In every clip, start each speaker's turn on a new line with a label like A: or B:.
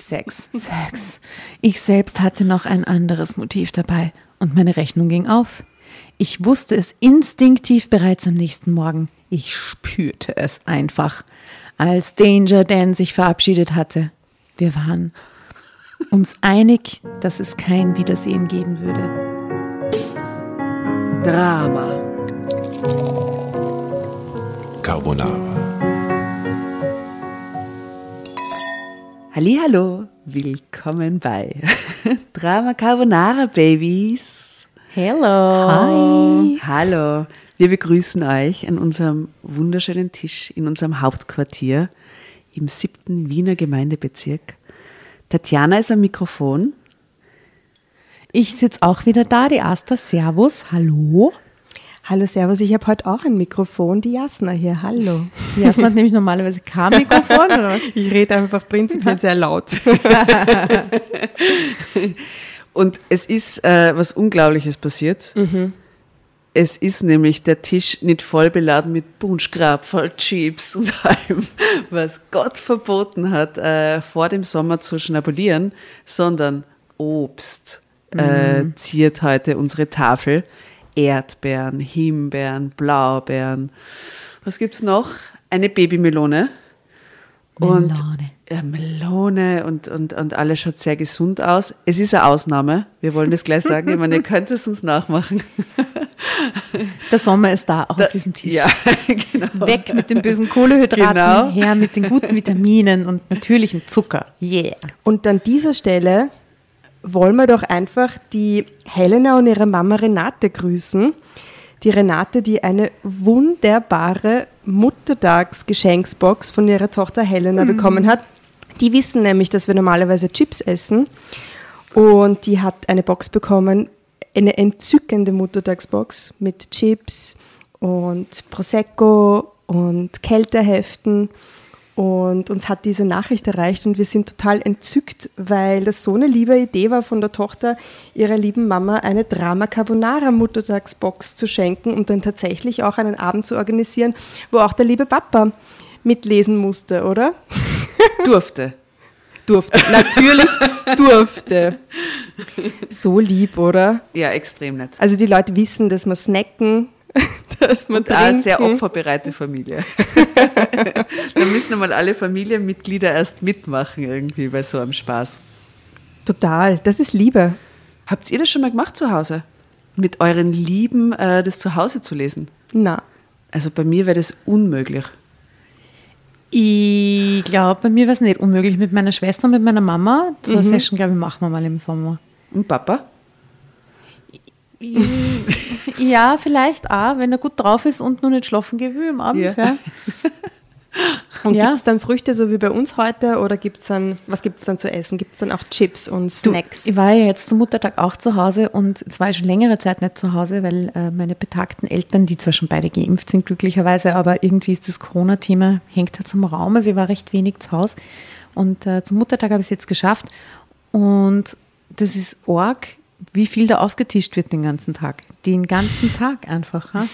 A: Sex, Sex. Ich selbst hatte noch ein anderes Motiv dabei und meine Rechnung ging auf. Ich wusste es instinktiv bereits am nächsten Morgen. Ich spürte es einfach, als Danger Dan sich verabschiedet hatte. Wir waren uns einig, dass es kein Wiedersehen geben würde.
B: Drama.
C: Carbonara.
B: Hallo, willkommen bei Drama Carbonara Babies.
A: Hello.
B: Hi. Hallo. Wir begrüßen euch an unserem wunderschönen Tisch in unserem Hauptquartier im siebten Wiener Gemeindebezirk. Tatjana ist am Mikrofon.
A: Ich sitze auch wieder da, die Asta. Servus, hallo.
D: Hallo, Servus, ich habe heute auch ein Mikrofon, die Jasna hier, hallo.
A: Die Jasna hat nämlich normalerweise kein Mikrofon, oder?
D: Ich rede einfach prinzipiell sehr laut.
B: Und es ist äh, was Unglaubliches passiert.
D: Mhm.
B: Es ist nämlich der Tisch nicht voll beladen mit Bunschgrab, voll Chips und allem, was Gott verboten hat, äh, vor dem Sommer zu schnabulieren, sondern Obst äh, ziert heute unsere Tafel. Erdbeeren, Himbeeren, Blaubeeren. Was gibt's noch? Eine Babymelone. Und,
A: Melone.
B: Ja, Melone und, und, und alles schaut sehr gesund aus. Es ist eine Ausnahme. Wir wollen das gleich sagen. Ich meine, ihr könnt es uns nachmachen.
A: Der Sommer ist da, auch auf diesem Tisch.
B: Ja, genau.
A: Weg mit den bösen Kohlehydraten,
B: Genau.
A: her mit den guten Vitaminen und natürlichem Zucker. Yeah.
D: Und an dieser Stelle wollen wir doch einfach die Helena und ihre Mama Renate grüßen. Die Renate, die eine wunderbare Muttertagsgeschenksbox von ihrer Tochter Helena bekommen hat. Die wissen nämlich, dass wir normalerweise Chips essen. Und die hat eine Box bekommen, eine entzückende Muttertagsbox mit Chips und Prosecco und Kälteheften. Und uns hat diese Nachricht erreicht und wir sind total entzückt, weil das so eine liebe Idee war von der Tochter ihrer lieben Mama, eine Drama Carbonara Muttertagsbox zu schenken und dann tatsächlich auch einen Abend zu organisieren, wo auch der liebe Papa mitlesen musste, oder?
B: Durfte.
D: Durfte. Natürlich durfte. So lieb, oder?
B: Ja, extrem nett.
D: Also die Leute wissen, dass wir snacken, dass
B: auch eine
D: trinken.
B: sehr opferbereite Familie. da müssen einmal alle Familienmitglieder erst mitmachen irgendwie bei so einem Spaß.
D: Total. Das ist Liebe.
B: Habt ihr das schon mal gemacht zu Hause? Mit euren Lieben äh, das zu Hause zu lesen?
D: Na.
B: Also bei mir wäre das unmöglich.
A: Ich glaube, bei mir wäre es nicht unmöglich mit meiner Schwester und mit meiner Mama. So eine Session, glaube ich, machen wir mal im Sommer.
B: Und Papa?
A: Ja, vielleicht auch, wenn er gut drauf ist und noch nicht schlafen geht wie am Abend.
B: Ja.
A: Ja.
D: Und
A: Ja.
D: gibt es dann Früchte so wie bei uns heute oder gibt's dann, was gibt es dann zu essen? Gibt es dann auch Chips und
A: Du,
D: Snacks?
A: ich war ja jetzt zum Muttertag auch zu Hause und es war schon längere Zeit nicht zu Hause, weil äh, meine betagten Eltern, die zwar schon beide geimpft sind, glücklicherweise, aber irgendwie ist das Corona-Thema, hängt halt zum Raum. Also ich war recht wenig zu Hause. Und äh, zum Muttertag habe ich es jetzt geschafft. Und das ist arg, wie viel da aufgetischt wird den ganzen Tag. Den ganzen Tag einfach. Ja?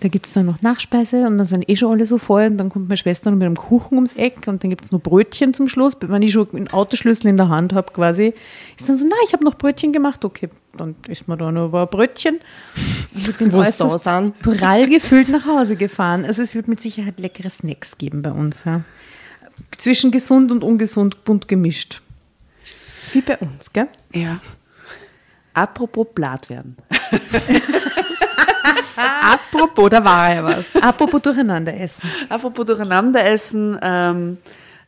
A: Da gibt es dann noch Nachspeise und dann sind eh schon alle so voll und dann kommt meine Schwester noch mit einem Kuchen ums Eck und dann gibt es noch Brötchen zum Schluss. Wenn ich schon einen Autoschlüssel in der Hand habe quasi, ist dann so, na, ich habe noch Brötchen gemacht. Okay, dann isst man da noch ein Brötchen. Und ich bin äußerst prall gefüllt nach Hause gefahren. Also es wird mit Sicherheit leckere Snacks geben bei uns. Ja. Zwischen gesund und ungesund bunt gemischt.
D: Wie bei uns, gell?
B: Ja. Apropos Blatt werden.
D: Apropos, da war ja was.
A: Apropos durcheinander essen.
B: Apropos durcheinander essen, ähm,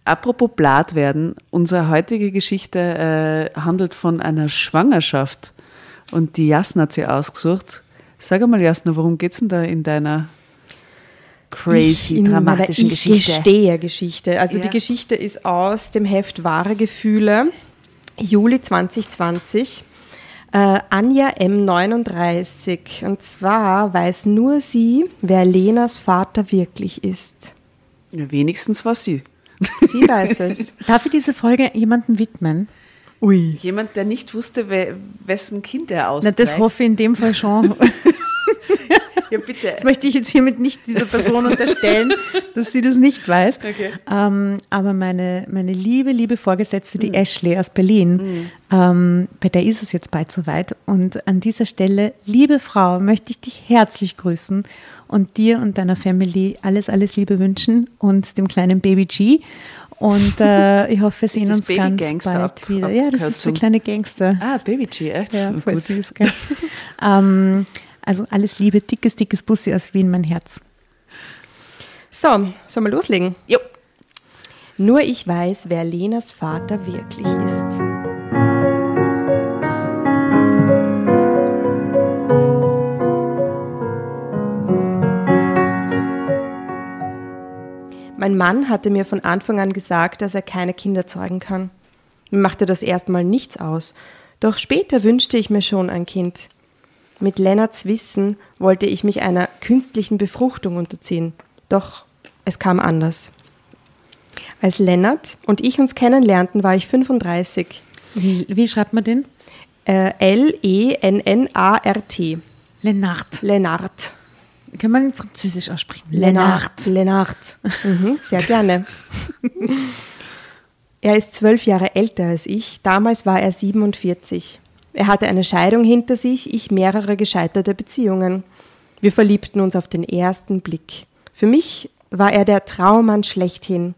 B: apropos Blatt werden. Unsere heutige Geschichte äh, handelt von einer Schwangerschaft und die Jasna hat sie ausgesucht. Sag einmal, Jasna, worum geht's denn da in deiner crazy,
D: in meiner
B: dramatischen
D: ich
B: Geschichte?
D: gestehe Geschichte. Also
B: Ja.
D: die Geschichte ist aus dem Heft Wahre Gefühle, Juli 2020. Äh, Anja M39. Und zwar weiß nur sie, wer Lenas Vater wirklich ist.
B: Ja, wenigstens war sie.
D: Sie weiß es.
A: Darf ich diese Folge jemandem widmen?
D: Ui.
B: Jemand, der nicht wusste, we wessen Kind er
A: Na,
B: austrägt.
A: das hoffe ich in dem Fall schon.
B: Ja, bitte.
A: Das möchte ich jetzt hiermit nicht dieser Person unterstellen, dass sie das nicht weiß.
B: Okay.
A: Ähm, aber meine, meine liebe, liebe Vorgesetzte, die Ashley aus Berlin, ähm, bei der ist es jetzt bald soweit. Und an dieser Stelle, liebe Frau, möchte ich dich herzlich grüßen und dir und deiner Family alles, alles Liebe wünschen und dem kleinen Baby G. Und äh, ich hoffe, wir sehen
B: das
A: uns
B: Baby
A: ganz
B: Gangster
A: bald
B: ab-
A: wieder. Ja, das ist der kleine Gangster.
B: Ah, Baby G, echt?
A: Ja, voll
B: Gut.
A: süß, gell? ähm, also alles Liebe, dickes, dickes Bussi aus Wien, mein Herz.
D: So, sollen wir loslegen?
B: Jo.
D: Nur ich weiß, wer Lenas Vater wirklich ist. Mein Mann hatte mir von Anfang an gesagt, dass er keine Kinder zeugen kann. Mir machte das erstmal nichts aus. Doch später wünschte ich mir schon ein Kind. Mit Lennarts Wissen wollte ich mich einer künstlichen Befruchtung unterziehen. Doch es kam anders. Als Lennart und ich uns kennenlernten, war ich 35.
A: Wie, wie schreibt man den?
D: Äh, L-E-N-N-A-R-T.
A: Lennart.
D: Lennart.
A: Kann man französisch aussprechen?
D: Lennart. Lennart. Mhm, sehr gerne. er ist zwölf Jahre älter als ich. Damals war er 47. Er hatte eine Scheidung hinter sich, ich mehrere gescheiterte Beziehungen. Wir verliebten uns auf den ersten Blick. Für mich war er der Traummann schlechthin.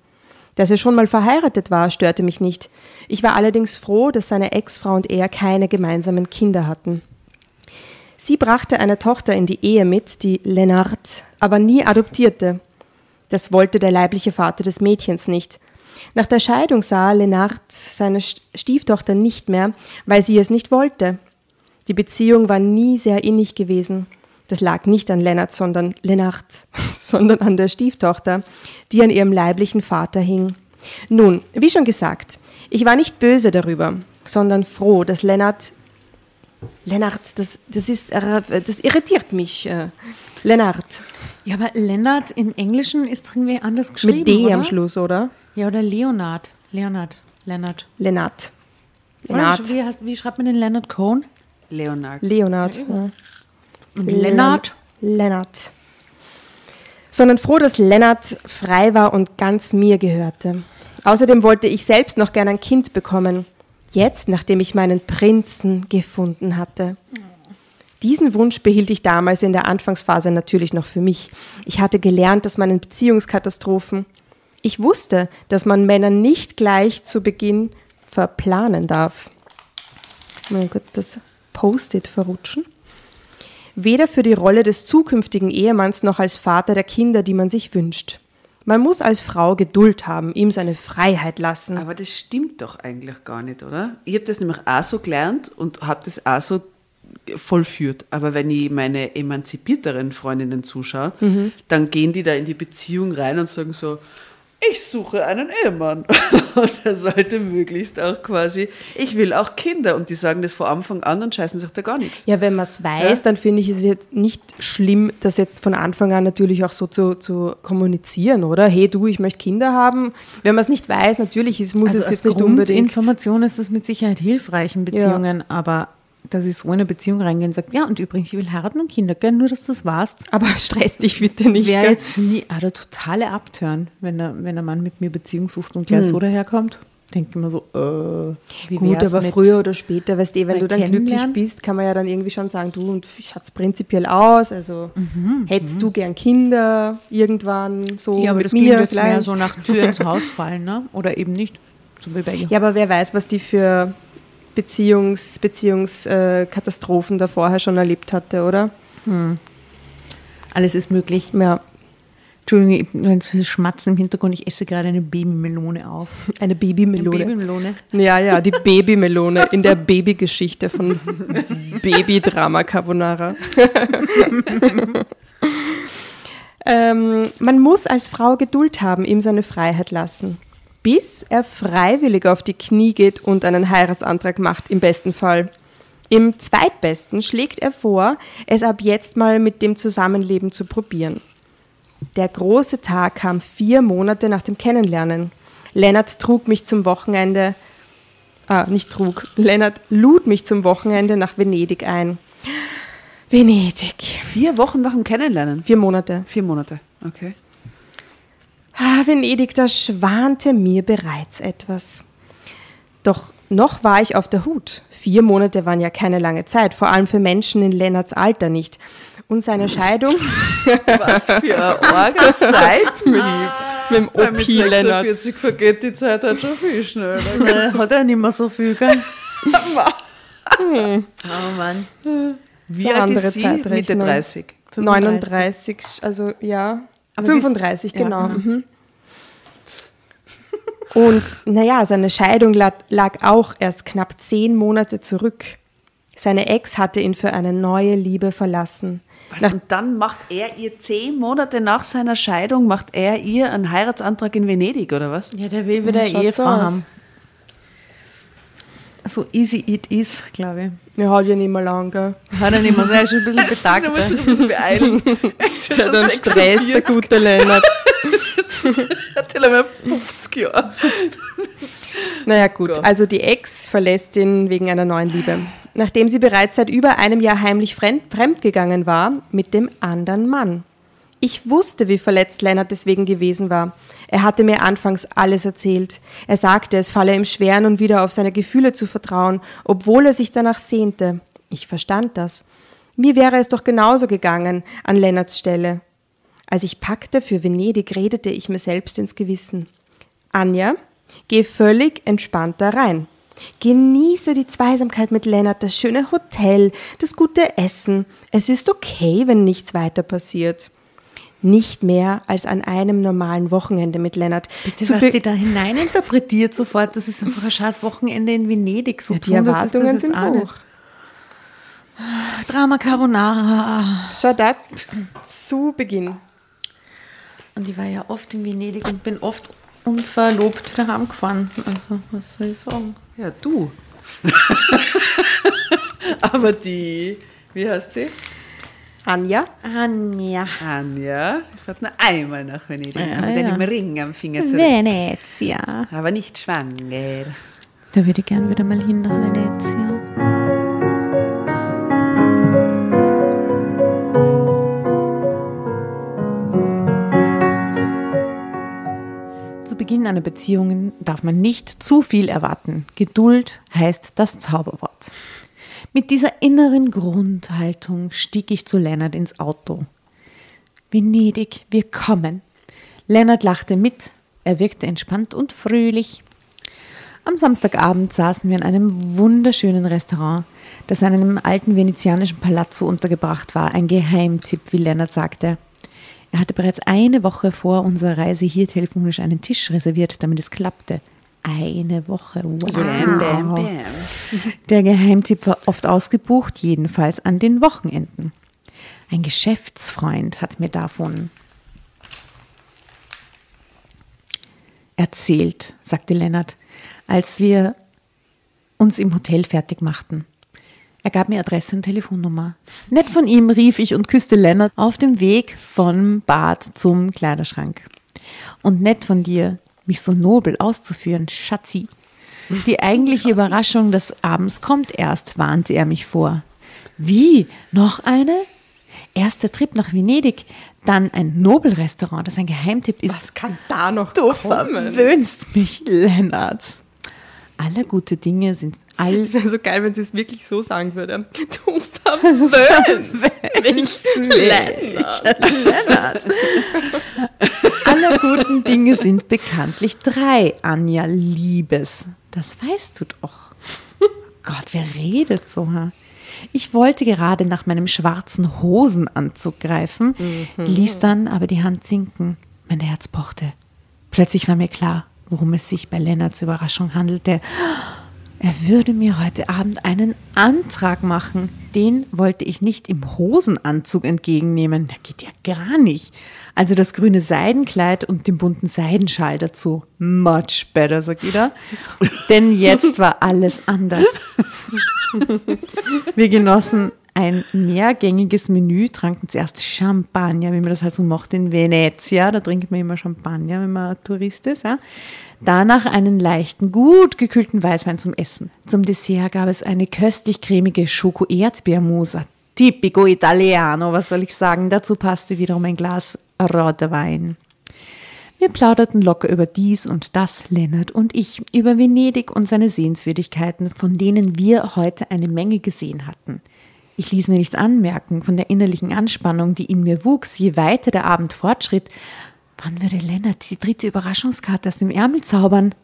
D: Dass er schon mal verheiratet war, störte mich nicht. Ich war allerdings froh, dass seine Ex-Frau und er keine gemeinsamen Kinder hatten. Sie brachte eine Tochter in die Ehe mit, die Lennart, aber nie adoptierte. Das wollte der leibliche Vater des Mädchens nicht. Nach der Scheidung sah Lennart seine Stieftochter nicht mehr, weil sie es nicht wollte. Die Beziehung war nie sehr innig gewesen. Das lag nicht an Lennart, sondern Lennart, sondern an der Stieftochter, die an ihrem leiblichen Vater hing. Nun, wie schon gesagt, ich war nicht böse darüber, sondern froh, dass Lennart Lennart, das, das, ist, das irritiert mich. äh, Lennart.
A: Ja, aber Lennart im Englischen ist irgendwie anders geschrieben,
D: Mit D
A: oder?
D: am Schluss, oder?
A: Ja, oder Leonard. Leonard. Lennart.
D: Lennart.
A: Oder?
D: Lennart.
A: Wie, heißt, wie schreibt man den Leonard Cohen?
B: Leonard.
D: Leonard. Ja.
A: Und Lennart?
D: Lennart. Sondern froh, dass Lennart frei war und ganz mir gehörte. Außerdem wollte ich selbst noch gern ein Kind bekommen. Jetzt, nachdem ich meinen Prinzen gefunden hatte. Diesen Wunsch behielt ich damals in der Anfangsphase natürlich noch für mich. Ich hatte gelernt, dass man in Beziehungskatastrophen. Ich wusste, dass man Männer nicht gleich zu Beginn verplanen darf. Mal kurz das Post-it verrutschen. Weder für die Rolle des zukünftigen Ehemanns noch als Vater der Kinder, die man sich wünscht. Man muss als Frau Geduld haben, ihm seine Freiheit lassen.
B: Aber das stimmt doch eigentlich gar nicht, oder? Ich habe das nämlich auch so gelernt und habe das auch so vollführt. Aber wenn ich meine emanzipierteren Freundinnen zuschaue, dann gehen die da in die Beziehung rein und sagen so, ich suche einen Ehemann. Und er sollte möglichst auch quasi, ich will auch Kinder. Und die sagen das von Anfang an und scheißen sich da gar nichts.
D: Ja, wenn man es weiß,
B: Ja.
D: dann finde ich es jetzt nicht schlimm, das jetzt von Anfang an natürlich auch so zu, zu kommunizieren, oder? Hey du, ich möchte Kinder haben. Wenn man es nicht weiß, natürlich ist, muss
A: Also
D: es
A: als
D: jetzt nicht unbedingt.
A: Grundinformation ist das mit Sicherheit hilfreich in Beziehungen, aber dass ich so in eine Beziehung reingehe und sage, ja, und übrigens, ich will heiraten und Kinder, gell, nur dass du das warst.
D: Aber stress dich bitte nicht.
A: Wäre jetzt für mich auch der totale Abturn, wenn, er, wenn ein Mann mit mir Beziehung sucht und gleich so daherkommt. Denke immer so, äh, wie
D: Gut, aber früher oder später, weißt du, wenn
A: mal
D: du dann glücklich bist, kann man ja dann irgendwie schon sagen, du und wie schaut es prinzipiell aus? Also
A: Mhm,
D: hättest du gern Kinder irgendwann so
A: Ja, aber
D: mit
A: das
D: mir
A: jetzt mehr
D: vielleicht?
A: so nach Tür ins Haus fallen, ne? Oder eben nicht. So.
D: Ja, aber wer weiß, was die für Beziehungs, Beziehungskatastrophen äh, da vorher schon erlebt hatte, oder?
A: Alles ist möglich.
D: Ja,
A: Entschuldigung, wenn es Schmatzen im Hintergrund, ich esse gerade eine Babymelone auf.
D: eine
A: Eine
D: Babymelone.
A: Babymelone.
D: Ja, ja, die Babymelone in der Babygeschichte von Babydrama Carbonara. ähm, man muss als Frau Geduld haben, ihm seine Freiheit lassen, bis er freiwillig auf die Knie geht und einen Heiratsantrag macht, im besten Fall. Im zweitbesten schlägt er vor, es ab jetzt mal mit dem Zusammenleben zu probieren. Der große Tag kam vier Monate nach dem Kennenlernen. Lennart trug mich zum Wochenende, ah, nicht trug, Lennart lud mich zum Wochenende nach Venedig ein. Venedig.
B: Vier Wochen nach dem Kennenlernen.
D: Vier Monate.
B: Vier Monate. Okay.
D: Ah, Venedig, da schwante mir bereits etwas. Doch noch war ich auf der Hut. Vier Monate waren ja keine lange Zeit, vor allem für Menschen in Lennarts Alter nicht. Und seine Scheidung
B: Was für ein arger Seitenhiebs.
D: mit dem
B: mit
D: OP Lennart.
B: 46 vergeht die Zeit halt schon viel schneller.
A: Hat er nicht mehr so viel, gell? oh Mann.
B: Wie
D: So
B: alt
D: andere
B: ist sie? Mitte
D: Zeitrechnung.
B: 30.
D: 39, also ja.
A: Aber sie ist-
D: 35,
A: ja,
D: genau.
A: genau.
D: Mhm. Und naja, seine Scheidung lag, lag auch erst knapp zehn Monate zurück. Seine Ex hatte ihn für eine neue Liebe verlassen.
B: Was,
D: Nach,
B: und dann macht er ihr zehn Monate nach seiner Scheidung, macht er ihr einen Heiratsantrag in Venedig, oder was?
A: Ja, der will wieder
D: Ja,
A: Ehefrau haben. So easy it is, glaube
D: er hat ja nicht mehr lang, gell?
A: Hat er nicht mehr er ist schon ein bisschen betagt.
B: Da muss ich ein bisschen beeilen. Er ja
D: hat einen Stress, der
B: 46,
D: gute Lennart.
B: hat ja mehr 50 Jahre.
D: Naja gut, also die Ex verlässt ihn wegen einer neuen Liebe. Nachdem sie bereits seit über einem Jahr heimlich fremd, fremdgegangen war mit dem anderen Mann. Ich wusste, wie verletzt Lennart deswegen gewesen war. Er hatte mir anfangs alles erzählt. Er sagte, es falle ihm schwer, nun wieder auf seine Gefühle zu vertrauen, obwohl er sich danach sehnte. Ich verstand das. Mir wäre es doch genauso gegangen an Lennarts Stelle. Als ich packte für Venedig, redete ich mir selbst ins Gewissen. Anja, geh völlig entspannt da rein. Genieße die Zweisamkeit mit Lennart, das schöne Hotel, das gute Essen. Es ist okay, wenn nichts weiter passiert. Nicht mehr als an einem normalen Wochenende mit Lennart.
A: Bitte,
D: Zu
A: was die da hineininterpretiert sofort, das ist einfach ein scheiß Wochenende in Venedig. So
D: die
A: ist das
D: Erwartungen sind hoch.
A: Drama Carbonara.
D: Schau da zu Beginn.
A: Und ich war ja oft in Venedig und bin oft unverlobt wieder heimgefahren. Also, was soll ich sagen?
B: Ja, du. Aber die, wie heißt sie?
D: Anja,
A: Anja.
B: Anja. Die fährt nur einmal nach Venedig.
A: Ja,
B: mit
A: ja.
B: einem Ring am Finger zurück.
A: Venezia.
B: Aber nicht schwanger.
A: Da würde ich gern wieder mal hin nach Venezia. Zu Beginn einer Beziehung darf man nicht zu viel erwarten. Geduld heißt das Zauberwort. Mit dieser inneren Grundhaltung stieg ich zu Lennart ins Auto. Venedig, wir kommen. Lennart lachte mit. Er wirkte entspannt und fröhlich. Am Samstagabend saßen wir in einem wunderschönen Restaurant, das in einem alten venezianischen Palazzo untergebracht war. Ein Geheimtipp, wie Lennart sagte. Er hatte bereits eine Woche vor unserer Reise hier telefonisch einen Tisch reserviert, damit es klappte. Eine Woche. Wow.
B: Bam, bam, bam.
A: Der Geheimtipp war oft ausgebucht, jedenfalls an den Wochenenden. Ein Geschäftsfreund hat mir davon erzählt, sagte Lennart, als wir uns im Hotel fertig machten. Er gab mir Adresse und Telefonnummer. Nett von ihm rief ich und küsste Lennart auf dem Weg vom Bad zum Kleiderschrank. Und nett von dir, mich so nobel auszuführen, Schatzi. Die eigentliche Überraschung des Abends kommt erst, warnte er mich vor. Wie? Noch eine? Erst der Trip nach Venedig, dann ein Nobelrestaurant, das ein Geheimtipp ist.
D: was kann da noch
A: Du
D: kommen?
A: verwöhnst mich, Lennart. Alle gute Dinge sind all
D: Es wäre so geil, wenn sie es wirklich so sagen würde. Du verwöhnst mich, Lennart.
A: Lennart. Alle guten Dinge sind bekanntlich drei, Anja Liebes. Das weißt du doch. Gott, wer redet so? Ha? Ich wollte gerade nach meinem schwarzen Hosenanzug greifen, ließ dann aber die Hand sinken. Mein Herz pochte. Plötzlich war mir klar, worum es sich bei Lennarts Überraschung handelte. Er würde mir heute Abend einen Antrag machen. Den wollte ich nicht im Hosenanzug entgegennehmen. Der geht ja gar nicht. Also das grüne Seidenkleid und den bunten Seidenschal dazu. Much better, sagt jeder. Denn jetzt war alles anders. Wir genossen ein mehrgängiges Menü, tranken zuerst Champagner, wie man das halt so macht in Venezia. Da trinkt man immer Champagner, wenn man Tourist ist. Ja. Danach einen leichten, gut gekühlten Weißwein zum Essen. Zum Dessert gab es eine köstlich cremige Schoko-Erdbeermousse. Tipico Italiano, was soll ich sagen? Dazu passte wiederum ein Glas roter Wein. Wir plauderten locker über dies und das, Lennart und ich, über Venedig und seine Sehenswürdigkeiten, von denen wir heute eine Menge gesehen hatten. Ich ließ mir nichts anmerken von der innerlichen Anspannung, die in mir wuchs, je weiter der Abend fortschritt. Wann würde Lennart die dritte Überraschungskarte aus dem Ärmel zaubern?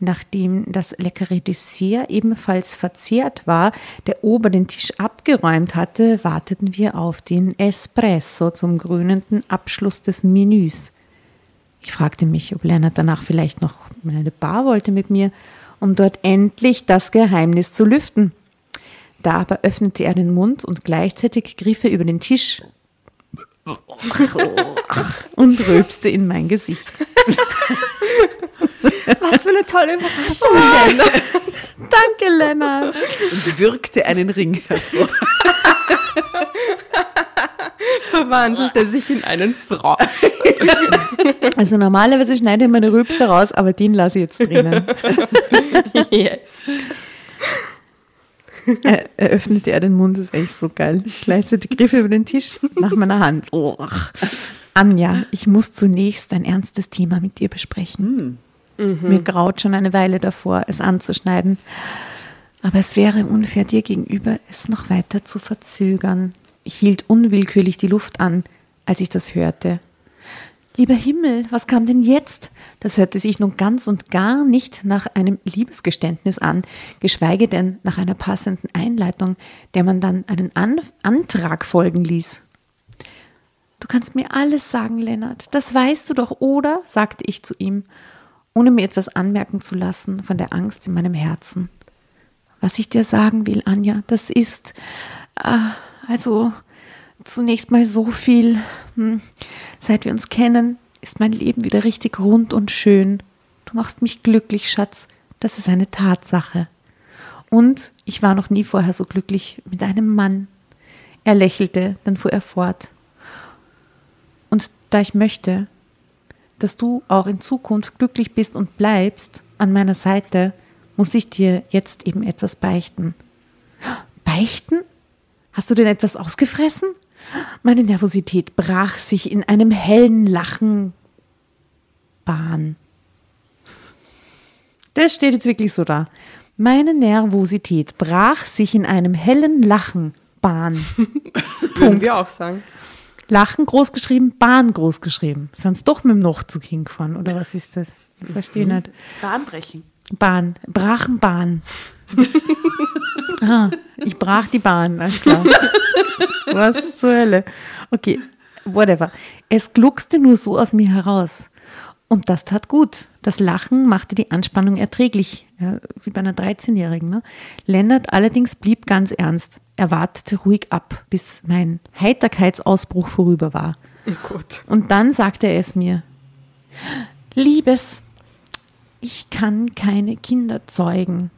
A: Nachdem das leckere Dessert ebenfalls verzehrt war, der Ober den Tisch abgeräumt hatte, warteten wir auf den Espresso zum grünenden Abschluss des Menüs. Ich fragte mich, ob Lennart danach vielleicht noch in eine Bar wollte mit mir, um dort endlich das Geheimnis zu lüften. Da aber öffnete er den Mund und gleichzeitig griff er über den Tisch und rülpste in mein Gesicht.
D: Was für eine tolle Überraschung, Lennart.
A: Danke, Lennart.
B: Und würgte einen Ring hervor.
D: Verwandelte sich in einen Frosch.
A: Also normalerweise schneide ich meine Rülpse raus, aber den lasse ich jetzt drinnen.
D: Yes.
A: Er, er öffnete er den Mund, das ist echt so geil. Gleichzeitig griff er über den Tisch nach meiner Hand. Oh. Anja, ich muss zunächst ein ernstes Thema mit dir besprechen. Mir graut schon eine Weile davor, es anzuschneiden. Aber es wäre unfair dir gegenüber, es noch weiter zu verzögern. Ich hielt unwillkürlich die Luft an, als ich das hörte. Lieber Himmel, was kam denn jetzt? Das hörte sich nun ganz und gar nicht nach einem Liebesgeständnis an, geschweige denn nach einer passenden Einleitung, der man dann einen an Antrag folgen ließ. Du kannst mir alles sagen, Lennart, das weißt du doch, oder? sagte ich zu ihm, ohne mir etwas anmerken zu lassen von der Angst in meinem Herzen. Was ich dir sagen will, Anja, das ist, äh, also zunächst mal so viel. Hm. Seit wir uns kennen, ist mein Leben wieder richtig rund und schön. Du machst mich glücklich, Schatz. Das ist eine Tatsache. Und ich war noch nie vorher so glücklich mit einem Mann. Er lächelte, dann fuhr er fort. Und da ich möchte, dass du auch in Zukunft glücklich bist und bleibst an meiner Seite, muss ich dir jetzt eben etwas beichten. Beichten? Hast du denn etwas ausgefressen? Meine Nervosität brach sich in einem hellen Lachen Bahn. Das steht jetzt wirklich so da. Meine Nervosität brach sich in einem hellen Lachen Bahn.
D: Würden wir auch sagen.
A: Lachen groß geschrieben, Bahn groß geschrieben. Sind sie doch mit dem Nachzug hingefahren, oder was ist das? Ich verstehe nicht.
B: Bahnbrechen.
A: Bahn, brachen Bahn. ah, ich brach die Bahn, alles klar. Was zur Hölle? Okay, whatever. Es gluckste nur so aus mir heraus. Und das tat gut. Das Lachen machte die Anspannung erträglich, ja, wie bei einer 13-Jährigen. Ne? Lennart allerdings blieb ganz ernst. Er wartete ruhig ab, bis mein Heiterkeitsausbruch vorüber war.
D: Oh Gott.
A: Und dann sagte er es mir. Liebes, ich kann keine Kinder zeugen.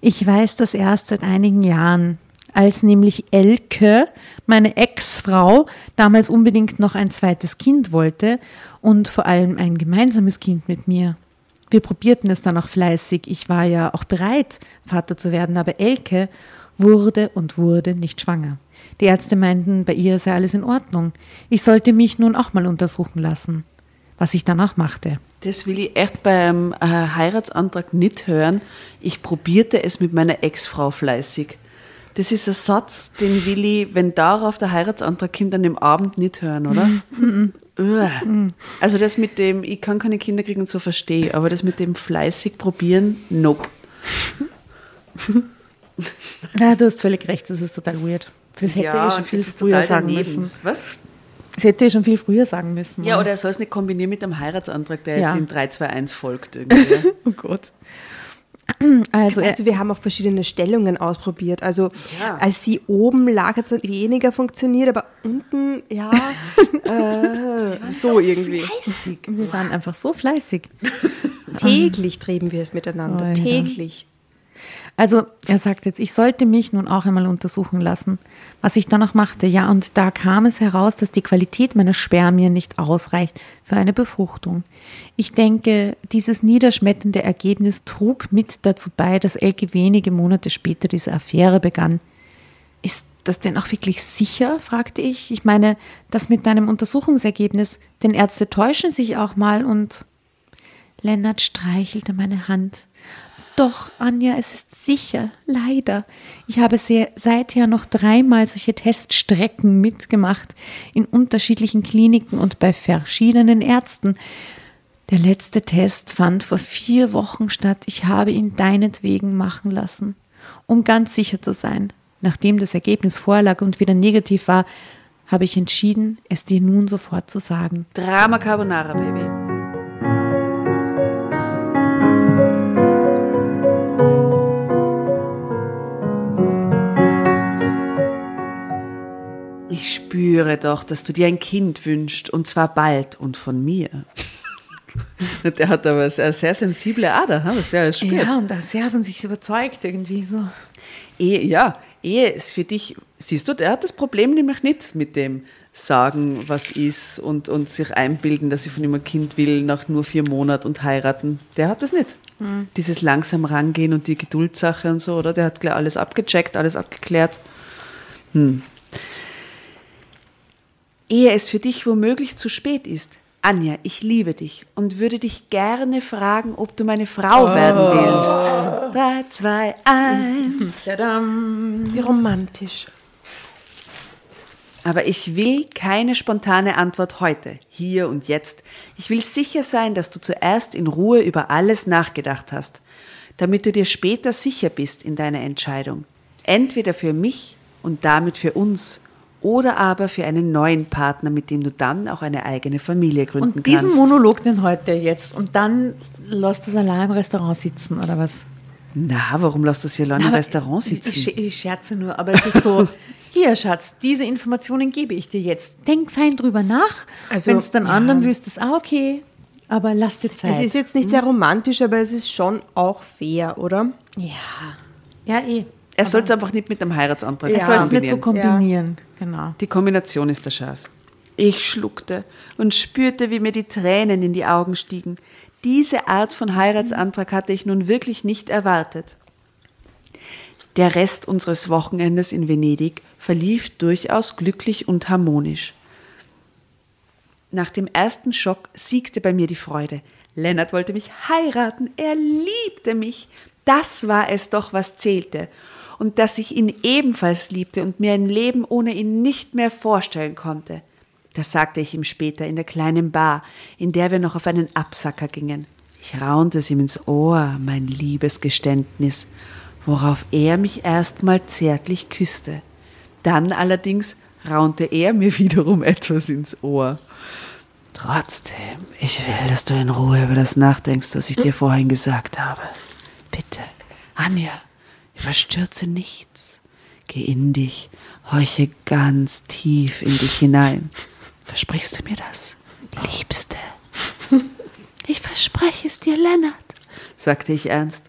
A: Ich weiß das erst seit einigen Jahren, als nämlich Elke, meine Ex-Frau, damals unbedingt noch ein zweites Kind wollte und vor allem ein gemeinsames Kind mit mir. Wir probierten es dann auch fleißig. Ich war ja auch bereit, Vater zu werden, aber Elke wurde und wurde nicht schwanger. Die Ärzte meinten, bei ihr sei alles in Ordnung. Ich sollte mich nun auch mal untersuchen lassen, was ich dann auch machte.
B: Das will ich echt beim äh, Heiratsantrag nicht hören. Ich probierte es mit meiner Ex-Frau fleißig. Das ist ein Satz, den will ich, wenn darauf der Heiratsantrag kommt, dann im Abend nicht hören, oder? Also das mit dem, ich kann keine Kinder kriegen und so verstehe, ich, aber das mit dem fleißig probieren, nope.
A: Ja, du hast völlig recht, das ist total weird. Das hätte ich schon viel früher sagen
B: daneben.
A: müssen.
B: Was?
A: Das hätte ich schon viel früher sagen müssen.
B: Ja, oder er soll es nicht kombinieren mit dem Heiratsantrag, der
A: Ja.
B: jetzt in 3, 2, 1 folgt. Irgendwie.
A: Oh Gott. Also,
D: Weißt du, wir haben auch verschiedene Stellungen ausprobiert. Also
B: Ja.
D: als sie oben lag, hat es weniger funktioniert, aber unten, ja, äh, so irgendwie.
A: wir waren einfach so fleißig.
D: Täglich trieben wir es miteinander.
A: Alter.
D: Täglich.
A: Also er sagt jetzt, ich sollte mich nun auch einmal untersuchen lassen, was ich dann auch machte. Ja, und da kam es heraus, dass die Qualität meiner Spermien nicht ausreicht für eine Befruchtung. Ich denke, dieses niederschmetternde Ergebnis trug mit dazu bei, dass Elke wenige Monate später diese Affäre begann. Ist das denn auch wirklich sicher? fragte ich. Ich meine, das mit deinem Untersuchungsergebnis, denn Ärzte täuschen sich auch mal und Lennart streichelte meine Hand. Doch, Anja, es ist sicher, leider. Ich habe sehr, seither noch dreimal solche Teststrecken mitgemacht, in unterschiedlichen Kliniken und bei verschiedenen Ärzten. Der letzte Test fand vor vier Wochen statt. Ich habe ihn deinetwegen machen lassen, um ganz sicher zu sein. Nachdem das Ergebnis vorlag und wieder negativ war, habe ich entschieden, es dir nun sofort zu sagen.
B: Drama Carbonara, Baby. Ich spüre doch, dass du dir ein Kind wünschst, und zwar bald und von mir. Der hat aber eine sehr sensible Ader, was der alles spürt.
A: Ja, und da sehr von sich überzeugt irgendwie so.
B: Ehe, ja, Ehe ist für dich, siehst du, der hat das Problem nämlich nicht mit dem Sagen, was ist und, und sich einbilden, dass sie von ihm ein Kind will nach nur vier Monaten und heiraten. Der hat das nicht. Mhm. Dieses langsam rangehen und die Geduldssache und so, oder? Der hat gleich alles abgecheckt, alles abgeklärt. Hm. Ehe es für dich womöglich zu spät ist, Anja, ich liebe dich und würde dich gerne fragen, ob du meine Frau oh. werden willst. Drei, zwei, eins.
D: Wie romantisch.
B: Aber ich will keine spontane Antwort heute, hier und jetzt. Ich will sicher sein, dass du zuerst in Ruhe über alles nachgedacht hast, damit du dir später sicher bist in deiner Entscheidung. Entweder für mich und damit für uns oder aber für einen neuen Partner, mit dem du dann auch eine eigene Familie gründen
A: kannst. Und diesen Monolog den heute jetzt und dann lass das allein im Restaurant sitzen oder was?
B: Na, warum lass das hier allein im Restaurant sitzen?
A: Ich, ich, scherze nur, aber es ist so, hier Schatz, diese Informationen gebe ich dir jetzt. Denk fein drüber nach. Also, Wenn es dann ja. anderen wüsst, ist auch okay. Aber lass dir Zeit.
D: Es ist jetzt nicht sehr romantisch, aber es ist schon auch fair, oder?
A: Ja. Ja, eh.
B: Er soll es einfach nicht mit dem Heiratsantrag
A: ja. Er soll es nicht so kombinieren. Ja. Genau.
B: Die Kombination ist der Schatz. Ich schluckte und spürte, wie mir die Tränen in die Augen stiegen. Diese Art von Heiratsantrag hatte ich nun wirklich nicht erwartet. Der Rest unseres Wochenendes in Venedig verlief durchaus glücklich und harmonisch. Nach dem ersten Schock siegte bei mir die Freude. Lennart wollte mich heiraten, er liebte mich. Das war es doch, was zählte und dass ich ihn ebenfalls liebte und mir ein Leben ohne ihn nicht mehr vorstellen konnte. Das sagte ich ihm später in der kleinen Bar, in der wir noch auf einen Absacker gingen. Ich raunte es ihm ins Ohr, mein liebes Geständnis, worauf er mich erstmal zärtlich küsste. Dann allerdings raunte er mir wiederum etwas ins Ohr. Trotzdem, ich will, dass du in Ruhe über das nachdenkst, was ich dir vorhin gesagt habe. Bitte, Anja, Überstürze nichts. Geh in dich, horche ganz tief in dich hinein. Versprichst du mir das, Liebste? Ich verspreche es dir, Lennart, sagte ich ernst.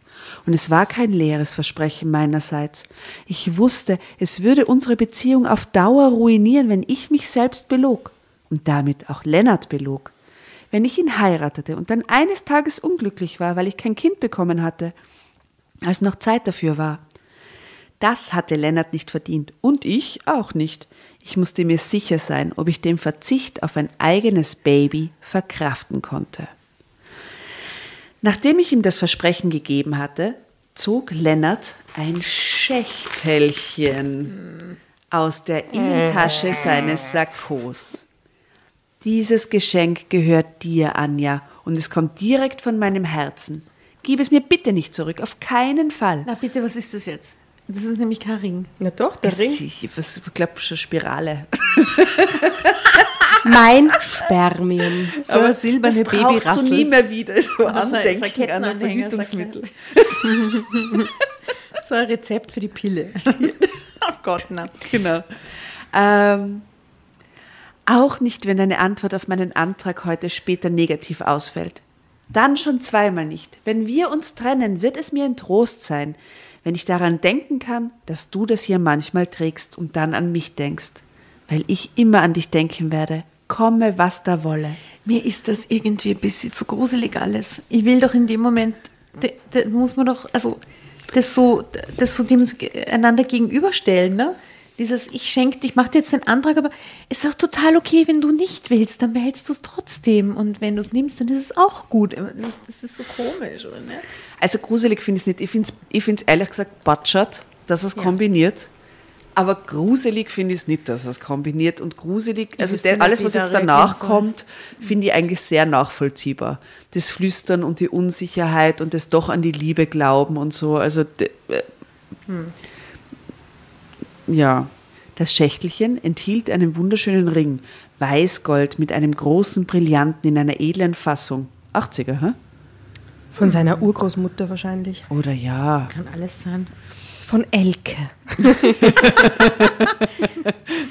B: Und es war kein leeres Versprechen meinerseits. Ich wusste, es würde unsere Beziehung auf Dauer ruinieren, wenn ich mich selbst belog und damit auch Lennart belog. Wenn ich ihn heiratete und dann eines Tages unglücklich war, weil ich kein Kind bekommen hatte, als noch Zeit dafür war. Das hatte Lennart nicht verdient und ich auch nicht. Ich musste mir sicher sein, ob ich den Verzicht auf ein eigenes Baby verkraften konnte. Nachdem ich ihm das Versprechen gegeben hatte, zog Lennart ein Schächtelchen aus der Innentasche seines Sakkos. Dieses Geschenk gehört dir, Anja, und es kommt direkt von meinem Herzen. Gib es mir bitte nicht zurück, auf keinen Fall.
A: Na bitte, was ist das jetzt? Das ist nämlich kein Ring.
D: Na doch, der
B: es,
D: Ring.
B: Ich, was, ich glaube schon Spirale.
D: mein Spermium.
B: So Aber silberne das brauchst du nie mehr wieder. So Andenken an ein Verhütungsmittel.
A: so ein Rezept für die Pille.
B: oh Gott, nein. Genau. Ähm, auch nicht, wenn deine Antwort auf meinen Antrag heute später negativ ausfällt. Dann schon zweimal nicht. Wenn wir uns trennen, wird es mir ein Trost sein, wenn ich daran denken kann, dass du das hier manchmal trägst und dann an mich denkst, weil ich immer an dich denken werde, komme, was da wolle.
A: Mir ist das irgendwie ein bisschen zu gruselig alles. Ich will doch in dem Moment, da, muss man doch, also das so, das so dem einander gegenüberstellen, ne? Dieses Ich schenke dich, ich mache dir jetzt den Antrag, aber es ist auch total okay, wenn du nicht willst, dann behältst du es trotzdem. Und wenn du es nimmst, dann ist es auch gut. Das, das ist so komisch, oder nicht?
B: Also gruselig finde ich es nicht. Ich finde es ich find's ehrlich gesagt batschert, dass es kombiniert. Aber gruselig finde ich es nicht, dass es kombiniert. Und gruselig, also der, alles, was jetzt danach kommt, finde ich eigentlich sehr nachvollziehbar. Das Flüstern und die Unsicherheit und das doch an die Liebe glauben und so. Also, äh, ja. Das Schächtelchen enthielt einen wunderschönen Ring, Weißgold mit einem großen Brillanten in einer edlen Fassung. 80er, hä?
D: Von seiner Urgroßmutter wahrscheinlich.
B: Oder ja.
A: Kann alles sein.
D: Von Elke.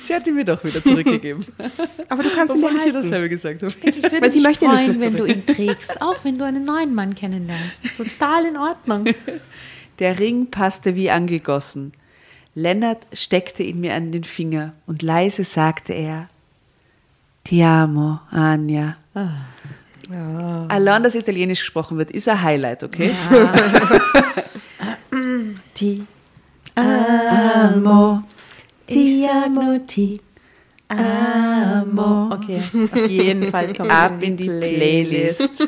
B: Sie hat ihn mir doch wieder zurückgegeben.
D: Aber du kannst ihn
B: Obwohl ich ihr dasselbe gesagt habe.
A: Ich würde
D: Weil sie
A: mich
D: möchte ihn nicht
A: freuen, wenn du ihn trägst, auch wenn du einen neuen Mann kennenlernst. Total in Ordnung.
B: Der Ring passte wie angegossen. Lennart steckte ihn mir an den Finger und leise sagte er, Ti amo, Anja. Allein, dass Italienisch gesprochen wird, ist ein Highlight, okay?
A: Ti
B: Amo.
A: amo, ti amo. Okay, auf jeden Fall kommt
B: Ab in die Playlist.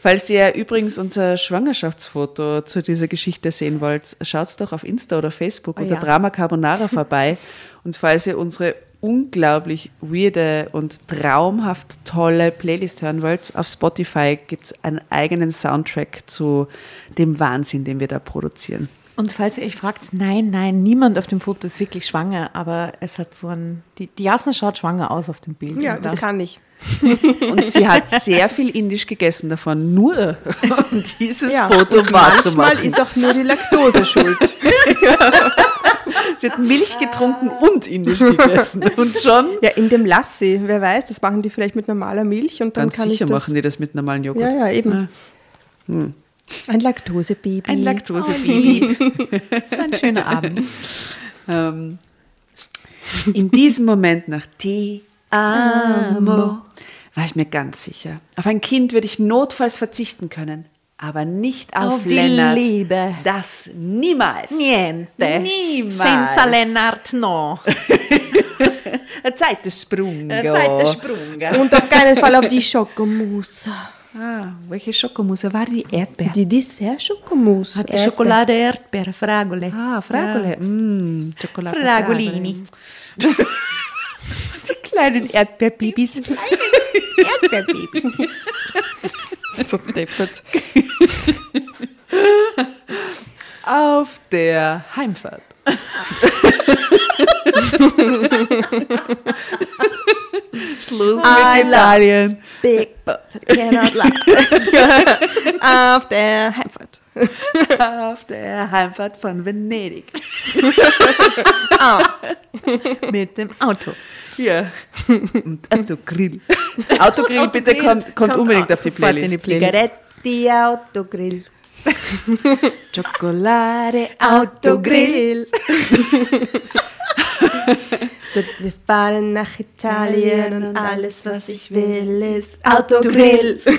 B: Falls ihr übrigens unser Schwangerschaftsfoto zu dieser Geschichte sehen wollt, schaut doch auf Insta oder Facebook
A: Oh
B: unter
A: ja.
B: Drama Carbonara vorbei. Und falls ihr unsere unglaublich weirde und traumhaft tolle Playlist hören wollt, auf Spotify gibt es einen eigenen Soundtrack zu dem Wahnsinn, den wir da produzieren.
A: Und falls ihr euch fragt, nein, nein, niemand auf dem Foto ist wirklich schwanger, aber es hat so ein, die, die Jasna schaut schwanger aus auf dem Bild.
D: Ja,
A: Und
D: das kann ich.
B: Und sie hat sehr viel Indisch gegessen davon, nur um dieses
D: Ja.
B: Foto
D: Und
B: wahrzumachen.
D: Manchmal ist auch nur die Laktose schuld.
B: Sie hat Milch getrunken und indisch gegessen. Und schon.
D: Ja, in dem Lassi. Wer weiß, das machen die vielleicht mit normaler Milch und dann
B: Ganz
D: kann
B: sicher
D: ich das.
B: machen die das mit normalen Joghurt.
D: Ja, ja, eben. Ein Laktosebaby.
B: Ein Laktosebaby.
A: Das war ein schöner Abend.
B: ähm, in diesem Moment nach Ti amo war ich mir ganz sicher. Auf ein Kind würde ich notfalls verzichten können, aber nicht auf,
A: Auf die
B: Lennart.
A: Liebe.
B: Das niemals.
A: Niente.
B: Niemals.
A: Senza Lennart no.
B: Eine Zeitensprung.
A: Sprung.
D: Und auf keinen Fall auf die Schokomousse.
B: Ah, welche Schokomousse war die Erdbeer?
D: Die Dessert-Schokomousse.
A: Hatte Schokolade, Erdbeere, Fragole.
B: Ah, Fragole. Mm, Schokolade.
A: Fragolini.
B: Die kleinen Erdbeerbabys.
A: Erdbeerbaby.
D: So deppert.
B: Auf der Heimfahrt. Schluss
A: I
B: mit Italien.
D: Big but cannot lie. auf der Heimfahrt.
B: Auf der Heimfahrt von Venedig.
A: Mit dem Auto.
B: Ja. Und Autogrill. Autogrill, bitte kommt, kommt unbedingt auf die
A: sofort in
B: Playlist.
A: die Playlist.
D: Zigaretti Autogrill.
B: Schokolade,
D: Autogrill. Wir fahren nach Italien und alles, was ich will, ist Autogrill.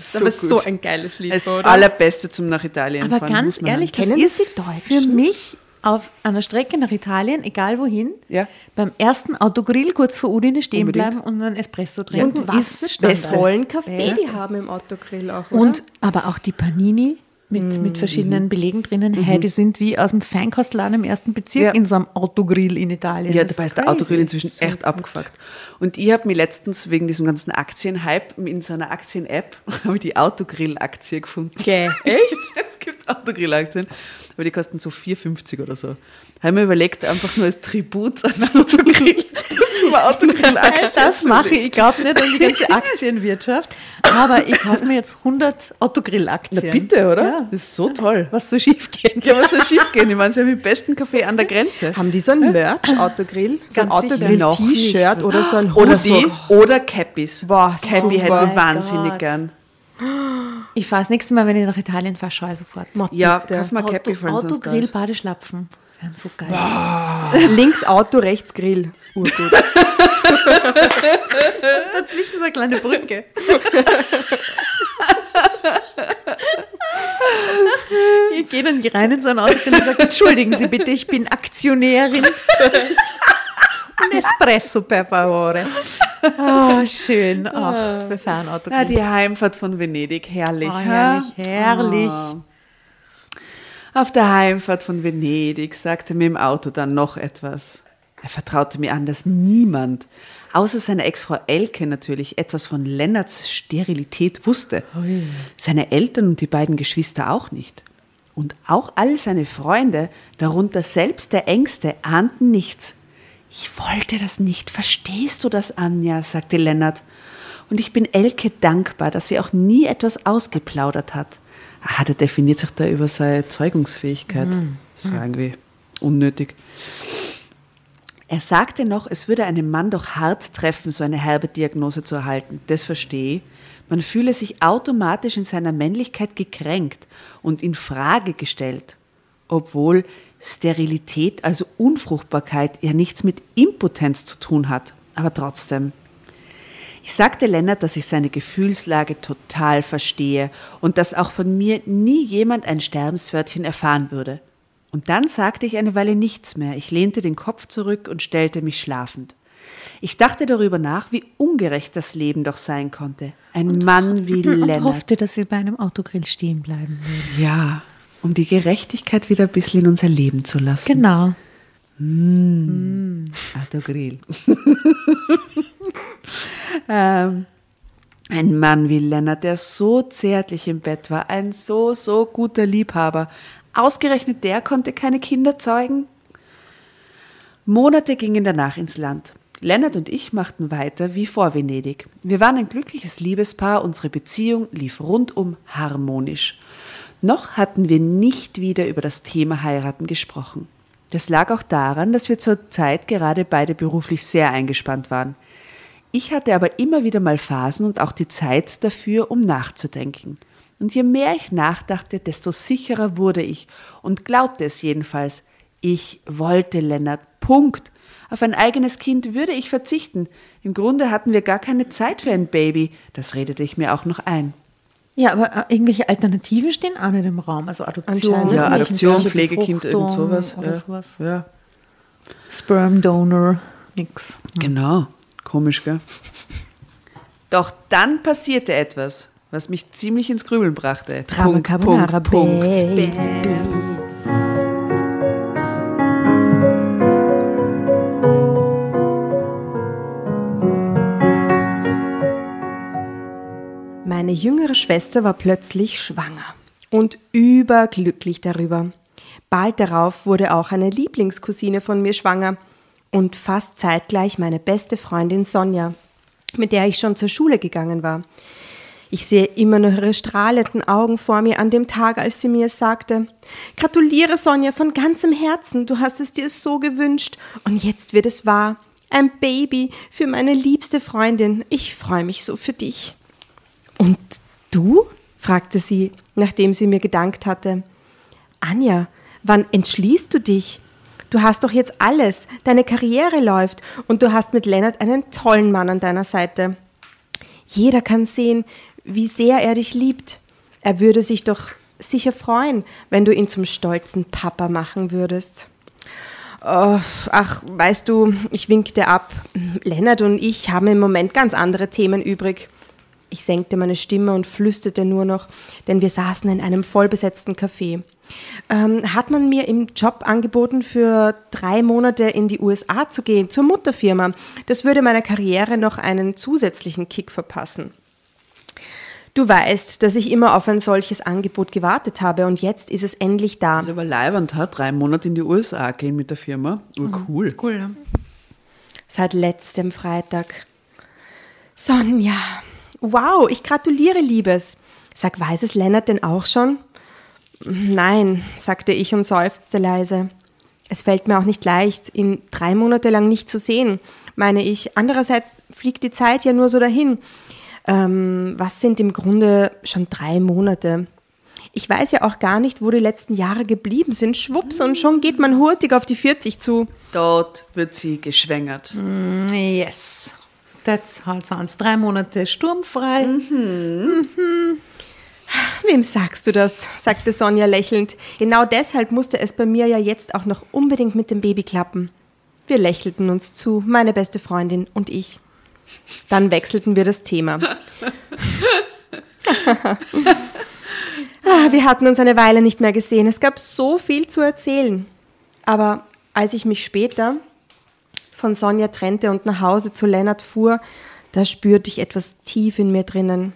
D: Das
B: So
D: ist aber
B: gut.
D: so ein geiles Lied,
B: Das
D: oder?
B: allerbeste zum nach Italien
A: Aber
B: fahren.
A: ganz
B: muss man
A: ehrlich, das
D: Kennen
A: ist
D: die Deutschen?
A: für mich auf einer Strecke nach Italien, egal wohin,
B: Ja.
A: beim ersten Autogrill kurz vor Udine stehen
B: Unbedingt.
A: bleiben und einen Espresso trinken.
D: Und was
A: ist Standard.
D: tollen Kaffee die haben im Autogrill auch, oder?
A: Und aber auch die Panini mit, mit verschiedenen Belegen drinnen, hey, die sind wie aus dem Feinkostladen im ersten Bezirk
B: Ja.
A: in so einem Autogrill in Italien.
B: Ja,
A: Das
B: dabei ist der Autogrill inzwischen
A: So
B: echt
A: gut.
B: abgefuckt. Und ich habe mir letztens wegen diesem ganzen Aktienhype in so einer Aktien-App die Autogrill-Aktie gefunden.
D: Okay.
B: Echt? Es gibt Autogrill-Aktien, aber die kosten so 4,50 oder so. Habe mir überlegt, einfach nur als Tribut an Autogrill, dass ich mir Autogrill-Aktien
A: Das mache ich. Ich glaube nicht an die ganze Aktienwirtschaft, aber ich kaufe mir jetzt 100 Autogrill-Aktien.
B: Na bitte, oder?
A: Ja.
B: Das ist so toll.
A: Was so schief gehen
B: Ja, was soll schief gehen? Ich meine, sie haben den besten Kaffee an der Grenze.
D: Haben die so ein Merch-Autogrill? So ein. Autogrill-T-Shirt oder so ein Hoodie?
B: Oder so. Oder Cappies.
D: Boah,
B: Cappy
D: super.
B: hätte ich
A: Oh
B: wahnsinnig
A: Gott.
B: gern.
A: Ich fahre das nächste Mal, wenn ich nach Italien fahre, schaue ich sofort.
B: Ja,
D: bitte.
B: kauf mal Cappy
A: Auto,
B: Friends
A: Autogrill, Badeschlapfen. Wären so geil.
D: Links Auto, rechts Grill. Urgut.
A: Dazwischen so eine kleine Brücke. Ich gehe dann rein in so ein Auto und sage, entschuldigen Sie bitte, ich bin Aktionärin. Un Espresso, per favore. Oh, schön. Ach, für Fernauto.
B: Ja, die Heimfahrt von Venedig, herrlich.
A: Oh,
B: ha?
A: herrlich, herrlich.
B: Oh. Auf der Heimfahrt von Venedig sagte mir im Auto dann noch etwas. Er vertraute mir an, dass niemand, außer seiner Ex-Frau Elke natürlich, etwas von Lennarts Sterilität wusste. Seine Eltern und die beiden Geschwister auch nicht. Und auch all seine Freunde, darunter selbst der Ängste, ahnten nichts. Ich wollte das nicht, verstehst du das, Anja? sagte Lennart. Und ich bin Elke dankbar, dass sie auch nie etwas ausgeplaudert hat. Ah, der definiert sich da über seine Zeugungsfähigkeit. Das ist irgendwie unnötig. Er sagte noch, es würde einen Mann doch hart treffen, so eine herbe Diagnose zu erhalten. Das verstehe ich. Man fühle sich automatisch in seiner Männlichkeit gekränkt und in Frage gestellt, obwohl Sterilität, also Unfruchtbarkeit, ja nichts mit Impotenz zu tun hat. Aber trotzdem. Ich sagte Lennart, dass ich seine Gefühlslage total verstehe und dass auch von mir nie jemand ein Sterbenswörtchen erfahren würde. Und dann sagte ich eine Weile nichts mehr. Ich lehnte den Kopf zurück und stellte mich schlafend. Ich dachte darüber nach, wie ungerecht das Leben doch sein konnte. Ein Mann wie
A: Und
B: Lennart.
A: hoffte, dass wir bei einem Autogrill stehen bleiben würden.
B: Ja, um die Gerechtigkeit wieder ein bisschen in unser Leben zu lassen.
A: Genau.
B: Autogrill. ähm, ein Mann wie Lennart, der so zärtlich im Bett war, ein so, so guter Liebhaber. Ausgerechnet der konnte keine Kinder zeugen. Monate gingen danach ins Land. Lennart und ich machten weiter wie vor Venedig. Wir waren ein glückliches Liebespaar, unsere Beziehung lief rundum harmonisch. Noch hatten wir nicht wieder über das Thema Heiraten gesprochen. Das lag auch daran, dass wir zur Zeit gerade beide beruflich sehr eingespannt waren. Ich hatte aber immer wieder mal Phasen und auch die Zeit dafür, um nachzudenken. Und je mehr ich nachdachte, desto sicherer wurde ich und glaubte es jedenfalls. Ich wollte Lennart. Punkt. Auf ein eigenes Kind würde ich verzichten. Im Grunde hatten wir gar keine Zeit für ein Baby. Das redete ich mir auch noch ein.
A: Ja, aber äh, irgendwelche Alternativen stehen auch nicht im Raum. Also Adoption.
B: Ja, Adoption, Pflegekind, irgend sowas.
A: Oder
B: ja.
A: sowas.
B: Ja.
A: Sperm Donor, nix.
B: Genau. Komisch, gell? Doch dann passierte etwas, was mich ziemlich ins Grübeln brachte.
A: Drama Carbonara
B: Punkt,
A: Baby.
D: Meine jüngere Schwester war plötzlich schwanger und überglücklich darüber. Bald darauf wurde auch eine Lieblingscousine von mir schwanger und fast zeitgleich meine beste Freundin Sonja, mit der ich schon zur Schule gegangen war. Ich sehe immer noch ihre strahlenden Augen vor mir an dem Tag, als sie mir sagte. Gratuliere, Sonja, von ganzem Herzen. Du hast es dir so gewünscht. Und jetzt wird es wahr. Ein Baby für meine liebste Freundin. Ich freue mich so für dich. Und du? fragte sie, nachdem sie mir gedankt hatte. Anja, wann entschließt du dich? Du hast doch jetzt alles, deine Karriere läuft und du hast mit Lennart einen tollen Mann an deiner Seite. Jeder kann sehen, wie sehr er dich liebt. Er würde sich doch sicher freuen, wenn du ihn zum stolzen Papa machen würdest. Oh, ach, weißt du, ich winkte ab. Lennart und ich haben im Moment ganz andere Themen übrig. Ich senkte meine Stimme und flüsterte nur noch, denn wir saßen in einem vollbesetzten Café. Ähm, hat man mir im Job angeboten, für drei Monate in die USA zu gehen, zur Mutterfirma. Das würde meiner Karriere noch einen zusätzlichen Kick verpassen. Du weißt, dass ich immer auf ein solches Angebot gewartet habe und jetzt ist es endlich da.
B: Das ist aber leibend, hat drei Monate in die USA gehen mit der Firma. Oh, cool.
A: Cool, ne?
D: Seit letztem Freitag. Sonja, wow, ich gratuliere, Liebes. Sag, weiß es Lennart denn auch schon? Nein, sagte ich und seufzte leise. Es fällt mir auch nicht leicht, ihn drei Monate lang nicht zu sehen, meine ich. Andererseits fliegt die Zeit ja nur so dahin. Ähm, was sind im Grunde schon drei Monate? Ich weiß ja auch gar nicht, wo die letzten Jahre geblieben sind. Schwupps, und schon geht man hurtig auf die 40 zu.
B: Dort wird sie geschwängert.
A: Yes. How it sounds. Drei Monate sturmfrei.
D: Wem sagst du das? sagte Sonja lächelnd. Genau deshalb musste es bei mir ja jetzt auch noch unbedingt mit dem Baby klappen. Wir lächelten uns zu, meine beste Freundin und ich. Dann wechselten wir das Thema. ah, wir hatten uns eine Weile nicht mehr gesehen. Es gab so viel zu erzählen. Aber als ich mich später von Sonja trennte und nach Hause zu Lennart fuhr, da spürte ich etwas tief in mir drinnen.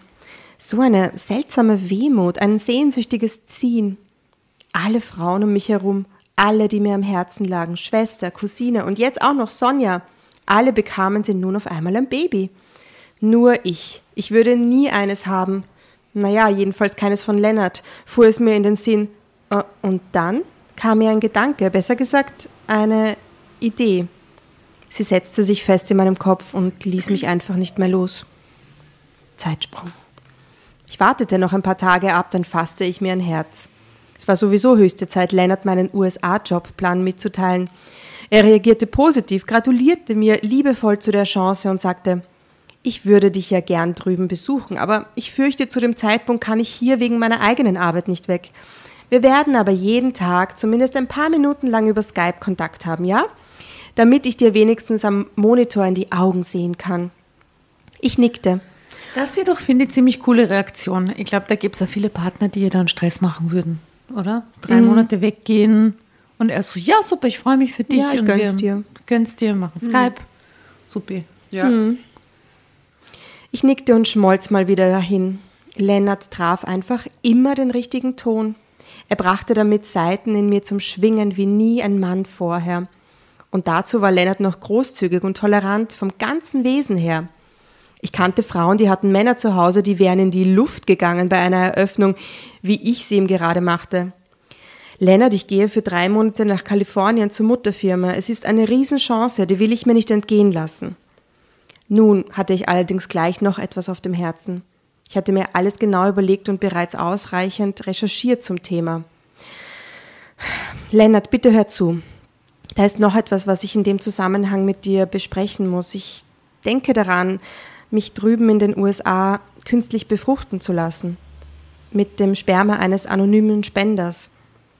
D: So eine seltsame Wehmut, ein sehnsüchtiges Ziehen. Alle Frauen um mich herum, alle, die mir am Herzen lagen, Schwester, Cousine und jetzt auch noch Sonja, alle bekamen sie nun auf einmal ein Baby. Nur ich. Ich würde nie eines haben. Naja, jedenfalls keines von Lennart, fuhr es mir in den Sinn. Äh, und dann kam mir ein Gedanke, besser gesagt eine Idee. Sie setzte sich fest in meinem Kopf und ließ mich einfach nicht mehr los. Zeitsprung. Ich wartete noch ein paar Tage ab, dann fasste ich mir ein Herz. Es war sowieso höchste Zeit, Lennart meinen USA-Jobplan mitzuteilen. Er reagierte positiv, gratulierte mir liebevoll zu der Chance und sagte, ich würde dich ja gern drüben besuchen, aber ich fürchte, zu dem Zeitpunkt kann ich hier wegen meiner eigenen Arbeit nicht weg. Wir werden aber jeden Tag zumindest ein paar Minuten lang über Skype Kontakt haben, ja? Damit ich dir wenigstens am Monitor in die Augen sehen kann. Ich nickte.
A: Das ist doch, finde ich, ziemlich coole Reaktion. Ich glaube, da gibt es ja viele Partner, die ihr dann Stress machen würden, oder? Drei mhm. Monate weggehen und er so, ja, super, ich freue mich für dich.
D: Ja, ich
A: und
D: gönn's dir.
A: Gönn's dir, machen mhm. Skype. Super.
B: Ja. Mhm.
D: Ich nickte und schmolz mal wieder dahin. Lennart traf einfach immer den richtigen Ton. Er brachte damit Seiten in mir zum Schwingen wie nie ein Mann vorher. Und dazu war Lennart noch großzügig und tolerant vom ganzen Wesen her. Ich kannte Frauen, die hatten Männer zu Hause, die wären in die Luft gegangen bei einer Eröffnung, wie ich sie ihm gerade machte. Lennart, ich gehe für drei Monate nach Kalifornien zur Mutterfirma. Es ist eine Riesenchance, die will ich mir nicht entgehen lassen. Nun hatte ich allerdings gleich noch etwas auf dem Herzen. Ich hatte mir alles genau überlegt und bereits ausreichend recherchiert zum Thema. Lennart, bitte hör zu. Da ist noch etwas, was ich in dem Zusammenhang mit dir besprechen muss. Ich denke daran, mich drüben in den USA künstlich befruchten zu lassen. Mit dem Sperma eines anonymen Spenders.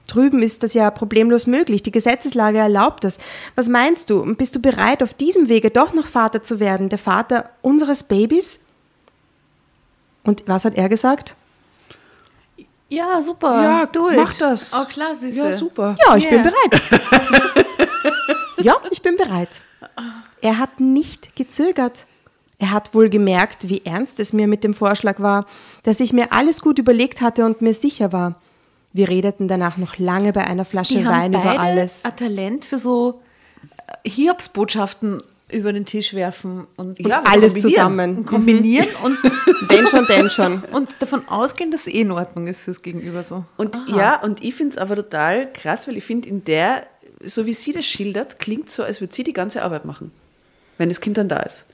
D: Drüben ist das ja problemlos möglich. Die Gesetzeslage erlaubt es. Was meinst du? Bist du bereit, auf diesem Wege doch noch Vater zu werden? Der Vater unseres Babys? Und was hat er gesagt?
A: Ja, super.
B: Ja, du mach das.
A: Oh, klar, Süße.
B: Ja, super.
D: Ja, ich yeah. bin bereit. ja, ich bin bereit. Er hat nicht gezögert. Er hat wohl gemerkt, wie ernst es mir mit dem Vorschlag war, dass ich mir alles gut überlegt hatte und mir sicher war. Wir redeten danach noch lange bei einer Flasche
A: Die
D: Wein
A: haben
D: über alles.
A: Ein Talent für so äh, Hiobsbotschaften über den Tisch werfen und,
D: und ja, alles zusammen.
A: Und kombinieren mhm. und
D: wenn schon, denn schon.
A: Und davon ausgehen, dass es eh in Ordnung ist fürs Gegenüber so.
B: Und Aha. ja, und ich finde es aber total krass, weil ich finde, in der, so wie sie das schildert, klingt so, als würde sie die ganze Arbeit machen, wenn das Kind dann da ist.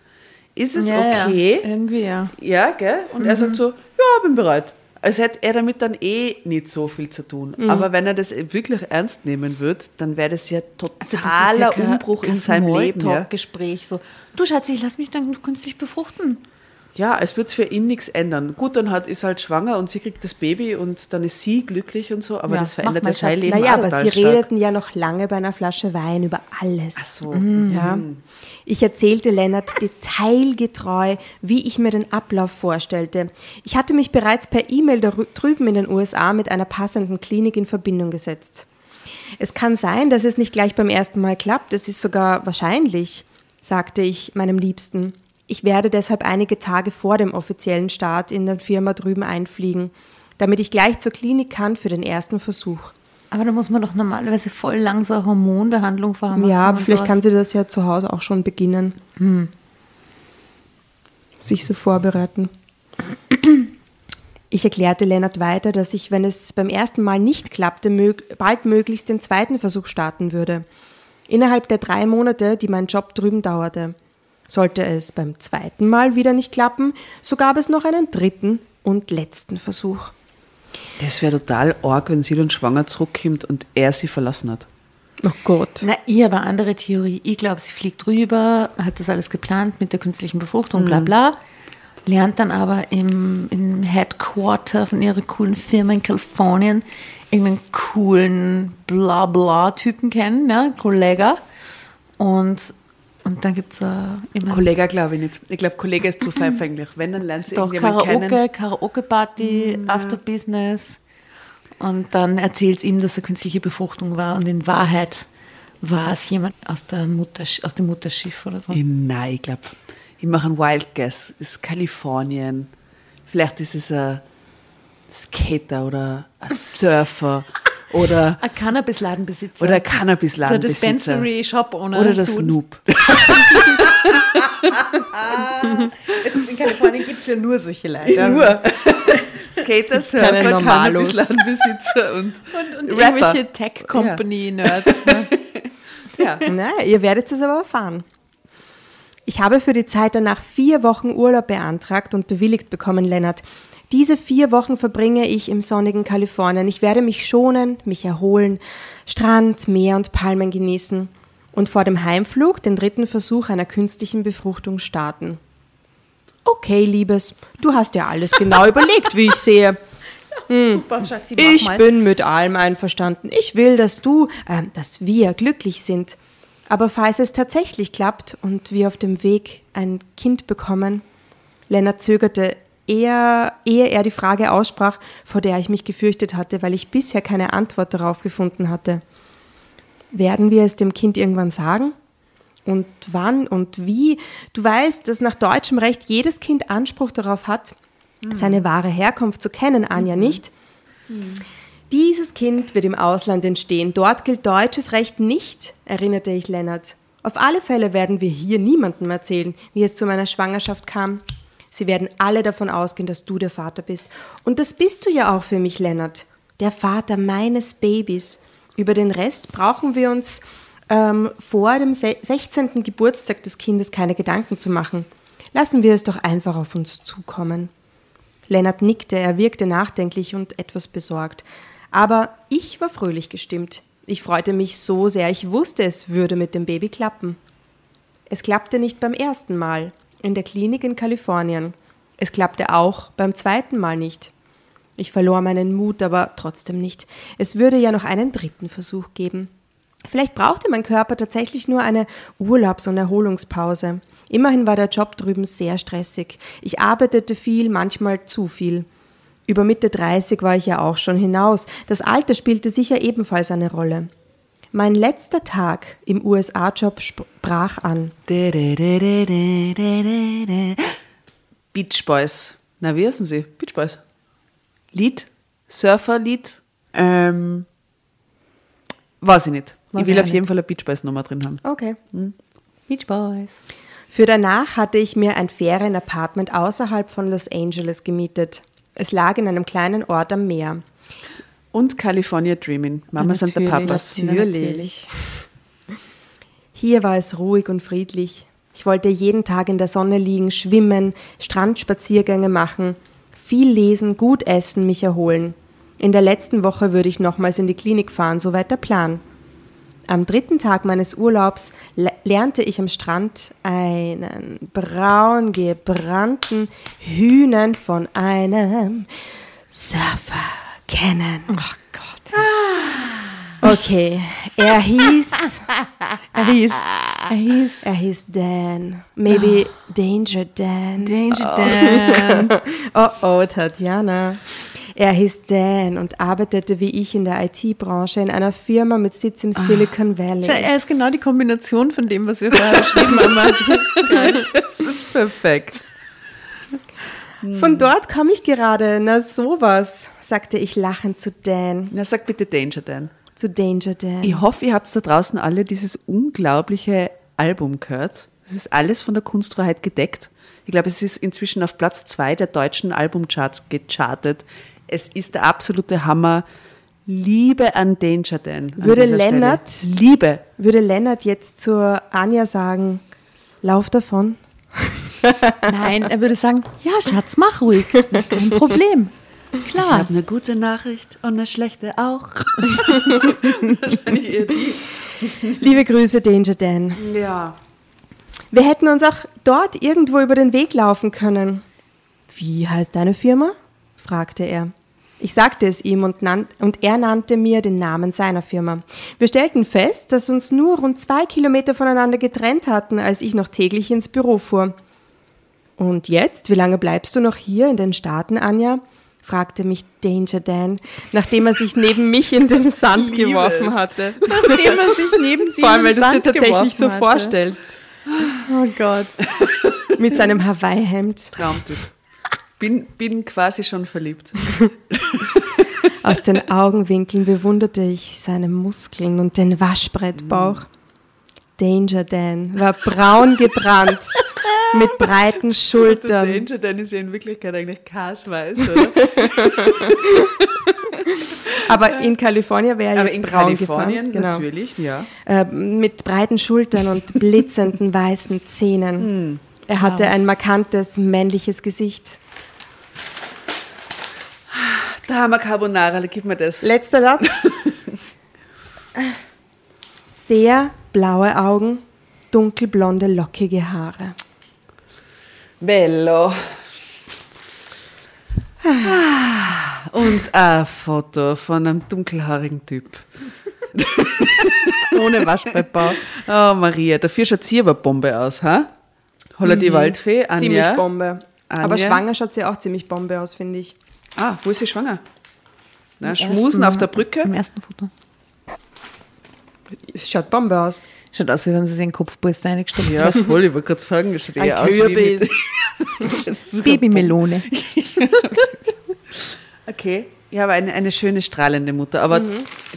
B: Ist es
A: ja,
B: okay?
A: Ja. Irgendwie, ja.
B: Ja, gell? Und mhm. er sagt so, ja, bin bereit. Als hätte er damit dann eh nicht so viel zu tun. Mhm. Aber wenn er das wirklich ernst nehmen würde, dann wäre das ja totaler also das ja Umbruch in seinem Leben. Ja.
A: Gespräch so. Du Schatz, ich lass mich dann künstlich befruchten.
B: Ja, als würde es für ihn nichts ändern. Gut, dann hat, ist halt schwanger und sie kriegt das Baby und dann ist sie glücklich und so, aber ja, das verändert ja sein Leben
D: Naja, aber sie stark. redeten ja noch lange bei einer Flasche Wein über alles.
B: Ach so.
D: Mhm. Ja. Ich erzählte Lennart detailgetreu, wie ich mir den Ablauf vorstellte. Ich hatte mich bereits per E-Mail drüben in den USA mit einer passenden Klinik in Verbindung gesetzt. Es kann sein, dass es nicht gleich beim ersten Mal klappt, es ist sogar wahrscheinlich, sagte ich meinem Liebsten. Ich werde deshalb einige Tage vor dem offiziellen Start in der Firma drüben einfliegen, damit ich gleich zur Klinik kann für den ersten Versuch.
A: Aber da muss man doch normalerweise voll lang so eine Hormonbehandlung vorhaben.
D: Ja, aber vielleicht sowas. kann sie das ja zu Hause auch schon beginnen. Hm. Sich so vorbereiten. Ich erklärte Lennart weiter, dass ich, wenn es beim ersten Mal nicht klappte, bald möglichst den zweiten Versuch starten würde. Innerhalb der drei Monate, die mein Job drüben dauerte. Sollte es beim zweiten Mal wieder nicht klappen, so gab es noch einen dritten und letzten Versuch.
B: Das wäre total arg, wenn sie dann schwanger zurückkommt und er sie verlassen hat.
D: Oh Gott.
A: Na, ich habe eine andere Theorie. Ich glaube, sie fliegt rüber, hat das alles geplant mit der künstlichen Befruchtung, bla mhm. bla. lernt dann aber im, im Headquarter von ihrer coolen Firma in Kalifornien irgendeinen coolen Blabla-Typen kennen, ne? Kollege. Und, und dann gibt es äh, immer
B: Kollege glaube ich nicht. Ich glaube, Kollege ist zu verfänglich. Wenn, dann lernt sie
A: doch Karaoke. Karaoke-Party, After Business. Und dann erzählt es ihm, dass er künstliche Befruchtung war. Und in Wahrheit war es jemand aus, der Mutter, aus dem Mutterschiff oder so.
B: Ich, nein, ich glaube, ich mache einen Wild Guess. Es ist Kalifornien. Vielleicht ist es ein Skater oder ein Surfer oder,
A: Ein Cannabis-Ladenbesitzer.
B: oder ein
A: so ein
B: Cannabis-Ladenbesitzer.
A: Dispensary-Shop ohne
B: Oder der
A: Dude.
B: Snoop.
A: Es ist, in Kalifornien gibt es ja nur solche Leute.
B: Nur. Skater, Surfer. Cannabis-Ladenbesitzer und,
A: Und
B: Rapper.
A: irgendwelche Tech-Company-Nerds. ne?
B: Ja.
D: Na, ihr werdet es aber erfahren. Ich habe für die Zeit danach vier Wochen Urlaub beantragt und bewilligt bekommen, Lennart. Diese vier Wochen verbringe ich im sonnigen Kalifornien. Ich werde mich schonen, mich erholen, Strand, Meer und Palmen genießen und vor dem Heimflug den dritten Versuch einer künstlichen Befruchtung starten. Okay, Liebes, du hast ja alles genau überlegt, wie ich sehe.
A: Super, Schatzi,
D: Ich
A: mal.
D: bin mit allem einverstanden. Ich will, dass du, äh, dass wir glücklich sind. Aber falls es tatsächlich klappt und wir auf dem Weg ein Kind bekommen, Lennart zögerte, eher, ehe er die Frage aussprach, vor der ich mich gefürchtet hatte, weil ich bisher keine Antwort darauf gefunden hatte. Werden wir es dem Kind irgendwann sagen? Und wann und wie? Du weißt, dass nach deutschem Recht jedes Kind Anspruch darauf hat, seine wahre Herkunft zu kennen, Anja, nicht? Dieses Kind wird im Ausland entstehen. Dort gilt deutsches Recht nicht, erinnerte ich Lennart. Auf alle Fälle werden wir hier niemandem erzählen, wie es zu meiner Schwangerschaft kam. Sie werden alle davon ausgehen, dass du der Vater bist. Und das bist du ja auch für mich, Lennart. Der Vater meines Babys. Über den Rest brauchen wir uns ähm, vor dem se- 16. Geburtstag des Kindes keine Gedanken zu machen. Lassen wir es doch einfach auf uns zukommen. Lennart nickte, er wirkte nachdenklich und etwas besorgt. Aber ich war fröhlich gestimmt. Ich freute mich so sehr, ich wusste, es würde mit dem Baby klappen. Es klappte nicht beim ersten Mal in der Klinik in Kalifornien. Es klappte auch beim zweiten Mal nicht. Ich verlor meinen Mut, aber trotzdem nicht. Es würde ja noch einen dritten Versuch geben. Vielleicht brauchte mein Körper tatsächlich nur eine Urlaubs- und Erholungspause. Immerhin war der Job drüben sehr stressig. Ich arbeitete viel, manchmal zu viel. Über Mitte 30 war ich ja auch schon hinaus. Das Alter spielte sicher ebenfalls eine Rolle. Mein letzter Tag im USA-Job brach an.
B: Beach Boys. Na, wie heißen sie? Beach Boys. Lied? Surferlied? Ähm, weiß ich nicht.
A: Weiß
B: ich will
A: ich
B: auf jeden Fall eine Beach Boys Nummer drin haben.
D: Okay.
A: Beach Boys.
D: Für danach hatte ich mir ein Ferienapartment außerhalb von Los Angeles gemietet. Es lag in einem kleinen Ort am Meer.
B: Und California Dreaming. Mama sind der
A: Natürlich.
B: Papas.
A: Natürlich.
D: Hier war es ruhig und friedlich. Ich wollte jeden Tag in der Sonne liegen, schwimmen, Strandspaziergänge machen, viel lesen, gut essen, mich erholen. In der letzten Woche würde ich nochmals in die Klinik fahren, soweit der Plan. Am dritten Tag meines Urlaubs le- lernte ich am Strand einen braun gebrannten Hühnen von einem Surfer kennen.
A: Ach Gott.
D: Okay, er hieß
A: Er hieß, er hieß
D: Er hieß Dan. Maybe Danger Dan.
A: Danger Dan.
D: Oh oh, Tatjana. Er hieß Dan und arbeitete wie ich in der IT-Branche in einer Firma mit Sitz im Silicon
A: Schau,
D: Valley.
A: er ist genau die Kombination von dem, was wir vorher beschrieben haben.
B: Das ist perfekt.
D: Von dort komme ich gerade. Na sowas, sagte ich lachend zu Dan.
B: Na, sag bitte Danger Dan.
D: Zu Danger Dan.
B: Ich hoffe, ihr habt da draußen alle dieses unglaubliche Album gehört. Es ist alles von der Kunstfreiheit gedeckt. Ich glaube, es ist inzwischen auf Platz zwei der deutschen Albumcharts gechartet. Es ist der absolute Hammer. Liebe an Danger Dan. an
D: Würde Lennart-
B: Stelle. Liebe.
D: Würde Lennart jetzt zur Anja sagen, lauf davon?
A: Nein, er würde sagen, ja Schatz, mach ruhig. Kein Problem.
B: Ich
A: Klar.
B: habe eine gute Nachricht und eine schlechte auch.
D: Liebe Grüße, Danger Dan.
B: Ja.
D: Wir hätten uns auch dort irgendwo über den Weg laufen können. Wie heißt deine Firma? fragte er. Ich sagte es ihm und, nannt, und er nannte mir den Namen seiner Firma. Wir stellten fest, dass uns nur rund zwei Kilometer voneinander getrennt hatten, als ich noch täglich ins Büro fuhr. Und jetzt, wie lange bleibst du noch hier in den Staaten, Anja? fragte mich Danger Dan, nachdem er sich neben mich in den Sand
B: liebe
D: geworfen hatte.
A: Nachdem er sich neben sie
D: Vor allem,
A: in
D: weil du es dir tatsächlich so
A: hatte.
D: vorstellst.
A: Oh Gott.
D: Mit seinem Hawaii-Hemd.
B: Traumtyp. Bin, bin quasi schon verliebt.
D: Aus den Augenwinkeln bewunderte ich seine Muskeln und den Waschbrettbauch. Danger Dan war braun gebrannt, mit breiten
B: Der
D: Schultern.
B: Danger Dan ist ja in Wirklichkeit eigentlich kasweiß, oder?
D: Aber in Kalifornien wäre er jetzt
B: in
D: braun
B: Kalifornien
D: gefahren. Genau.
B: natürlich, ja.
D: Äh, mit breiten Schultern und blitzenden weißen Zähnen. Er hatte ein markantes männliches Gesicht.
B: Da haben wir Carbonara, gib mir das.
D: Letzter Satz. Sehr blaue Augen, dunkelblonde, lockige Haare.
B: Bello. Ah, Und ein Foto von einem dunkelhaarigen Typ.
A: Ohne Waschbrettbau.
B: Oh, Maria, dafür schaut sie aber Bombe aus, ha? Holla die Waldfee, Anja.
D: Ziemlich Bombe. Aber
B: Anja?
D: schwanger schaut sie auch ziemlich Bombe aus, finde ich.
B: Ah, wo ist sie schwanger? Na, Schmusen
A: ersten-
B: auf der Brücke.
A: Im ersten Foto.
D: Es schaut Bombe aus.
A: Schaut aus, wie wenn sie sich in den Kopfpolster reingesteckt
B: Ja, voll, ich wollte gerade sagen, das schaut
D: Ein
B: eher aus wie
D: Kürbis.
A: Babymelone.
B: Okay, ja, aber eine, eine schöne, strahlende Mutter. Aber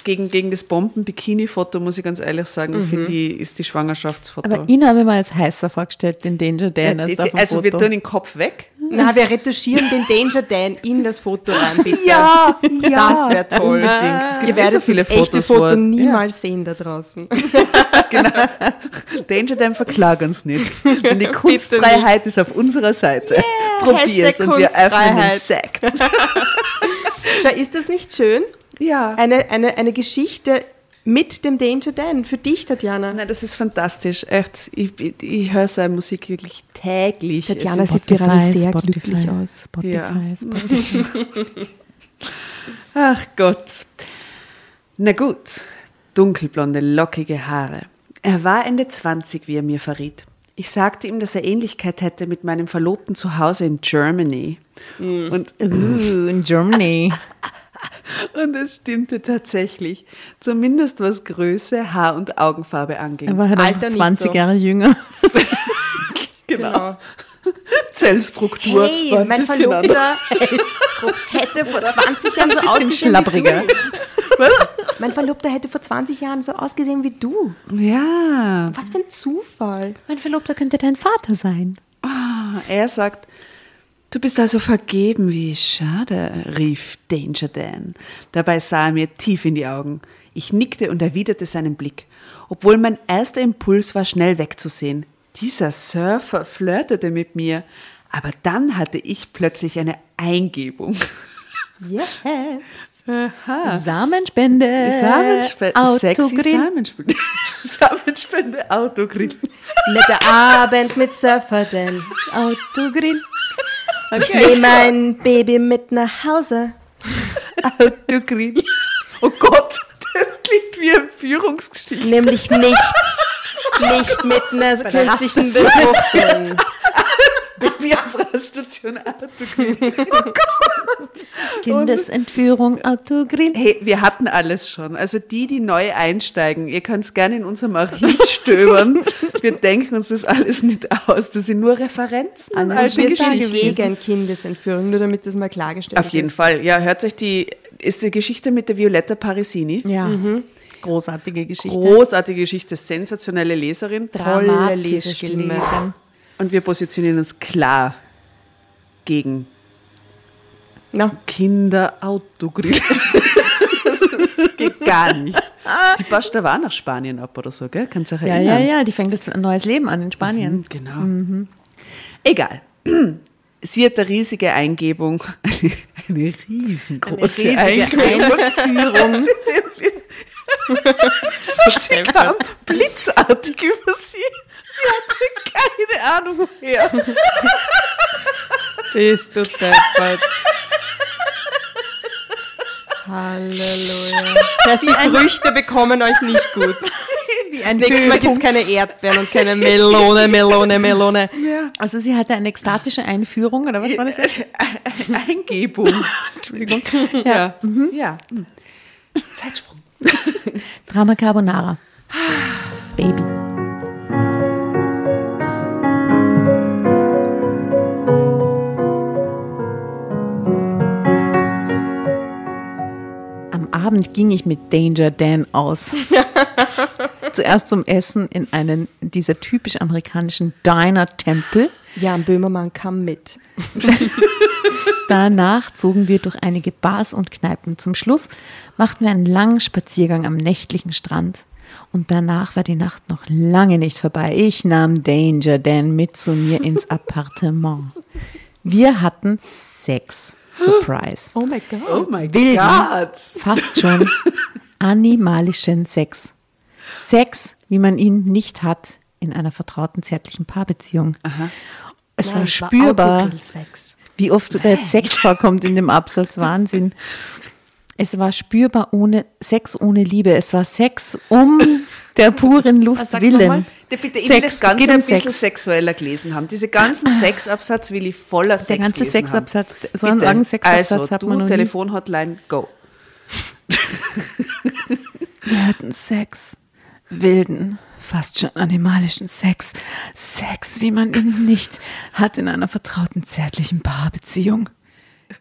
B: gegen, gegen das Bomben-Bikini-Foto, muss ich ganz ehrlich sagen, finde ich, ist die Schwangerschaftsfoto.
A: Aber ihn habe ich mir als heißer vorgestellt, den Danger Dan.
B: Ja,
A: als
B: die- die- also wir
A: Foto.
B: tun den Kopf weg.
D: Na, wir retuschieren den Danger Dan in das Foto rein, bitte.
A: Ja,
D: Das wäre toll.
B: Unbedingt. Es gibt
D: Ihr
B: so
D: werdet
B: viele
D: das echte
B: Fotos,
D: Foto niemals sehen da draußen.
B: Danger Dan verklag uns nicht. Denn die Kunstfreiheit ist auf unserer Seite. Probier's
D: Hashtag
B: und wir öffnen den. Sekt.
D: Schau, ist das nicht schön?
B: Ja.
D: Eine, eine, eine Geschichte mit dem Danger Dan. Für dich, Tatjana.
B: Nein, das ist fantastisch. Echt, ich, ich, ich höre seine Musik wirklich täglich.
D: Tatjana sieht gerade sehr
A: Spotify,
D: glücklich aus.
A: Spotify,
B: Ja.
A: Spotify.
B: Ach Gott. Na gut, dunkelblonde, lockige Haare. Er war Ende 20, wie er mir verriet. Ich sagte ihm, dass er Ähnlichkeit hätte mit meinem Verlobten zu Hause in Germany. Und,
A: Ooh, in Germany.
B: und es stimmte tatsächlich. Zumindest was Größe, Haar- und Augenfarbe anging.
A: Er war halt
D: Alter
A: einfach
D: nicht
A: 20
D: so.
A: Jahre jünger.
B: genau. Zellstruktur.
D: Hey,
B: war ein
D: mein Verlobter hätte vor 20 Jahren so ausgesehen wie du. Mein Verlobter hätte vor 20 Jahren so ausgesehen wie du.
B: Ja.
D: Was für ein Zufall.
A: Mein Verlobter könnte dein Vater sein.
B: Ah, er sagt, du bist also vergeben, wie schade, rief Danger Dan. Dabei sah er mir tief in die Augen. Ich nickte und erwiderte seinen Blick, obwohl mein erster Impuls war, schnell wegzusehen. Dieser Surfer flirtete mit mir, aber dann hatte ich plötzlich eine Eingebung.
D: Yes.
A: Samenspende.
B: Samenspende, sexy
A: Autogrill.
B: Samenspende. Samenspende, Autogrill.
D: Netter Abend mit Surfer Dan.
A: Autogrill.
D: Ich nehme mein Baby mit nach Hause.
B: Autogrill. Oh Gott, das klingt wie eine Führungsgeschichte.
D: Nämlich nicht, nicht mit einer künstlichen Befruchtung.
B: Wie auf Raststation Autogrill.
A: Kindesentführung, Autogrill.
B: Hey, wir hatten alles schon. Also die, die neu einsteigen, ihr könnt es gerne in unserem Archiv stöbern. Wir denken uns das alles nicht aus. Das sind nur Referenzen.
A: Alles
B: alte
A: wir
D: Wir sind
A: Geschichten.
D: gegen Kindesentführung, nur damit das mal klargestellt
B: Auf jeden
D: ist.
B: Fall. Ja, hört euch die, ist die Geschichte mit der Violetta Parisini.
A: Ja. Großartige Geschichte.
B: Großartige Geschichte, sensationelle Leserin.
D: Tolle Lesestimme.
B: Und wir positionieren uns klar gegen
D: Na,
B: Kinderautogrill. das geht gar nicht. Die passt aber auch nach Spanien ab oder so, gell? Kannst du dich
A: Ja,
B: erinnern?
A: ja, ja, die fängt jetzt ein neues Leben an in Spanien.
B: Mhm, Genau. Egal. Sie hat eine riesige Eingebung, eine, eine riesengroße
A: Eine riesige
B: Eingebung. sie kam blitzartig über sie. Sie hatte keine Ahnung woher.
D: Bist du deppert. Halleluja. Das heißt, die Früchte bekommen euch nicht gut.
A: Wie
D: Das nächste Mal gibt es keine Erdbeeren und keine Melone, Melone, Melone.
A: Also sie hatte eine ekstatische Einführung, oder was war das jetzt?
B: Eingebung.
A: Entschuldigung.
B: Ja. ja. Hm. Zeitsprung.
A: Drama Carbonara. Baby. Abend ging ich mit Danger Dan aus. Zuerst zum Essen in einen dieser typisch amerikanischen Diner-Tempel.
D: Jan Böhmermann kam mit.
A: Danach zogen wir durch einige Bars und Kneipen. Zum Schluss machten wir einen langen Spaziergang am nächtlichen Strand. Und danach war die Nacht noch lange nicht vorbei. Ich nahm Danger Dan mit zu mir ins Appartement. Wir hatten Sex. Surprise.
D: Oh mein Gott.
B: Oh mein
A: Wilden,
B: Gott.
A: fast schon animalischen Sex. Sex, wie man ihn nicht hat in einer vertrauten, zärtlichen Paarbeziehung. Es war spürbar,
D: Sex.
A: wie oft da jetzt Sex vorkommt in dem Absatz. Wahnsinn. Es war spürbar ohne Sex ohne Liebe. Es war Sex um der puren Lust willen.
B: Bitte, ich will
A: Sex,
B: das
A: es
B: Ganze
A: um
B: ein bisschen
A: Sex.
B: sexueller gelesen haben. Diese ganzen Sexabsatz will ich voller Sex
A: Der ganze Sexabsatz,
B: haben.
A: so einen langen Sexabsatz
B: also,
A: hat
B: du,
A: man noch.
B: Telefonhotline, go.
A: Wir hatten Sex. Wilden, fast schon animalischen Sex. Sex, wie man ihn nicht hat in einer vertrauten, zärtlichen Paarbeziehung.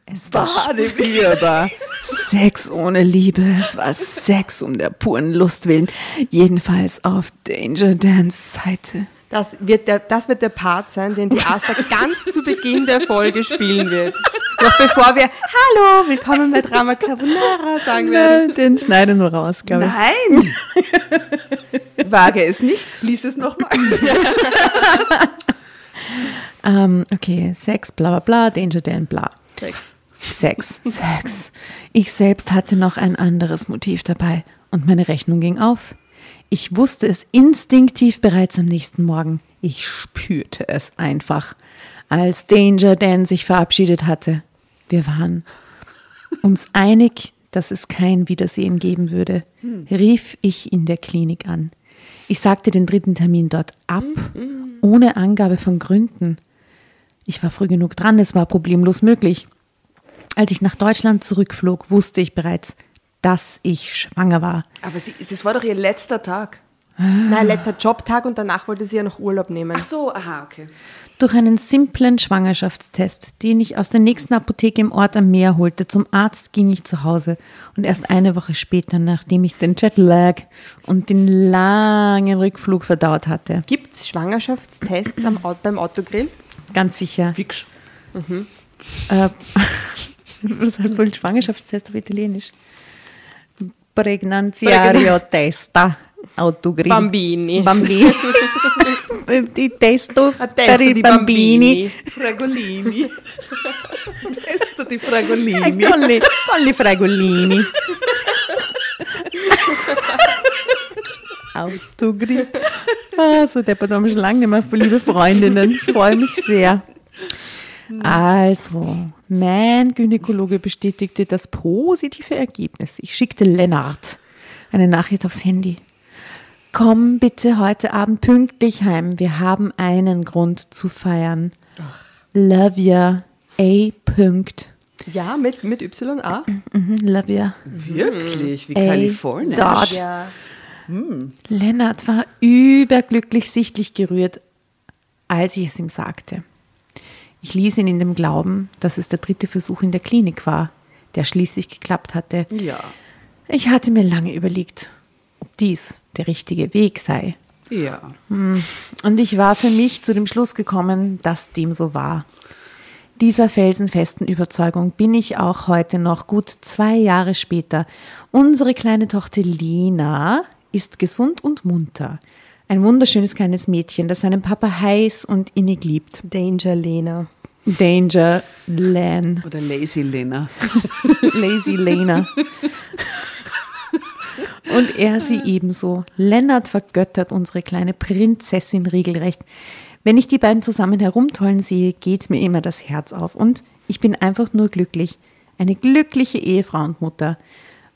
A: Es war spürbar. Sex ohne Liebe. Es war Sex um der puren Lust willen. Jedenfalls auf Danger Dans Seite.
D: Das wird, der, das wird der Part sein, den die Asta ganz zu Beginn der Folge spielen wird. Noch bevor wir Hallo, willkommen bei Drama Carbonara sagen werden.
A: Den schneiden wir raus, glaube ich.
B: Nein! Wage es nicht, lies es nochmal.
A: Ähm, okay, Sex, bla bla bla, Danger Dan, bla.
D: Sex.
A: Sex, Sex. Ich selbst hatte noch ein anderes Motiv dabei und meine Rechnung ging auf. Ich wusste es instinktiv bereits am nächsten Morgen. Ich spürte es einfach, als Danger Dan sich verabschiedet hatte. Wir waren uns einig, dass es kein Wiedersehen geben würde, rief ich in der Klinik an. Ich sagte den dritten Termin dort ab, ohne Angabe von Gründen. Ich war früh genug dran, es war problemlos möglich. Als ich nach Deutschland zurückflog, wusste ich bereits, dass ich schwanger war.
B: Aber sie, das war doch ihr letzter Tag.
D: Nein, letzter Jobtag und danach wollte sie ja noch Urlaub nehmen.
B: Ach so, aha, okay.
A: Durch einen simplen Schwangerschaftstest, den ich aus der nächsten Apotheke im Ort am Meer holte, zum Arzt ging ich zu Hause. Und erst eine Woche später, nachdem ich den Jetlag und den langen Rückflug verdaut hatte,
D: Gibt es Schwangerschaftstests am, beim Autogrill?
A: Ganz sicher.
B: Fix.
A: Äh, was heißt wohl Schwangerschaftstest auf Italienisch? Pregnanziario testa. Autogrill.
D: Bambini.
A: Bambini. di testo
D: A
A: per
D: testo
A: i
D: di
A: bambini.
B: Fragolini. Testo di
A: Eh,
B: Fragolini.
A: Con le, con le fragolini. Autogrill. Ah, so deppert haben wir schon lange nicht mehr, liebe Freundinnen. Ich freue mich sehr. Also, mein Gynäkologe bestätigte das positive Ergebnis. Ich schickte Lennart eine Nachricht aufs Handy. Komm bitte heute Abend pünktlich heim. Wir haben einen Grund zu feiern. Love ya. A. Punkt.
D: Ja, mit, mit YA.
A: Mhm, Love ya.
B: Wirklich, wie Kalifornien.
A: dort.
D: Ja.
A: Lennart war überglücklich sichtlich gerührt, als ich es ihm sagte. Ich ließ ihn in dem Glauben, dass es der dritte Versuch in der Klinik war, der schließlich geklappt hatte.
B: Ja,
A: Ich hatte mir lange überlegt, ob dies der richtige Weg sei.
B: ja.
A: Und ich war für mich zu dem Schluss gekommen, dass dem so war. Dieser felsenfesten Überzeugung bin ich auch heute noch, gut zwei Jahre später. Unsere kleine Tochter Lina ist gesund und munter. Ein wunderschönes kleines Mädchen, das seinen Papa heiß und innig liebt.
D: Danger Lena.
A: Danger Lan.
B: Oder Lazy Lena.
A: Lazy Lena. Und er sie ebenso. Lennart vergöttert unsere kleine Prinzessin regelrecht. Wenn ich die beiden zusammen herumtollen sehe, geht mir immer das Herz auf und ich bin einfach nur glücklich. Eine glückliche Ehefrau und Mutter.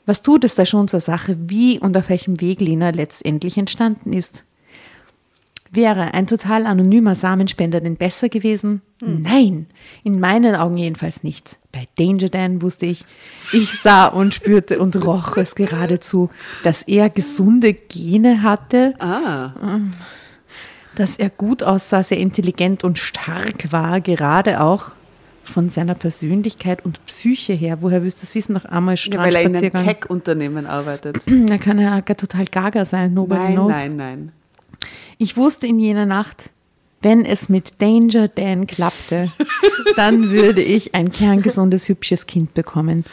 A: Was tut es da schon zur Sache, wie und auf welchem Weg Lena letztendlich entstanden ist? Wäre ein total anonymer Samenspender denn besser gewesen? Nein, in meinen Augen jedenfalls nicht. Bei Danger Dan wusste ich, ich sah und spürte und roch es geradezu, dass er gesunde Gene hatte,
B: Ah,
A: dass er gut aussah, sehr intelligent und stark war, gerade auch von seiner Persönlichkeit und Psyche her. Woher willst du das wissen? Nach einmal
B: ja, weil er in einem
A: Strandspaziergang.
B: Tech-Unternehmen arbeitet.
A: Da kann er total gaga sein, nobody
B: Nein,
A: knows.
B: nein, nein.
A: Ich wusste in jener Nacht, wenn es mit Danger Dan klappte, dann würde ich ein kerngesundes, hübsches Kind bekommen.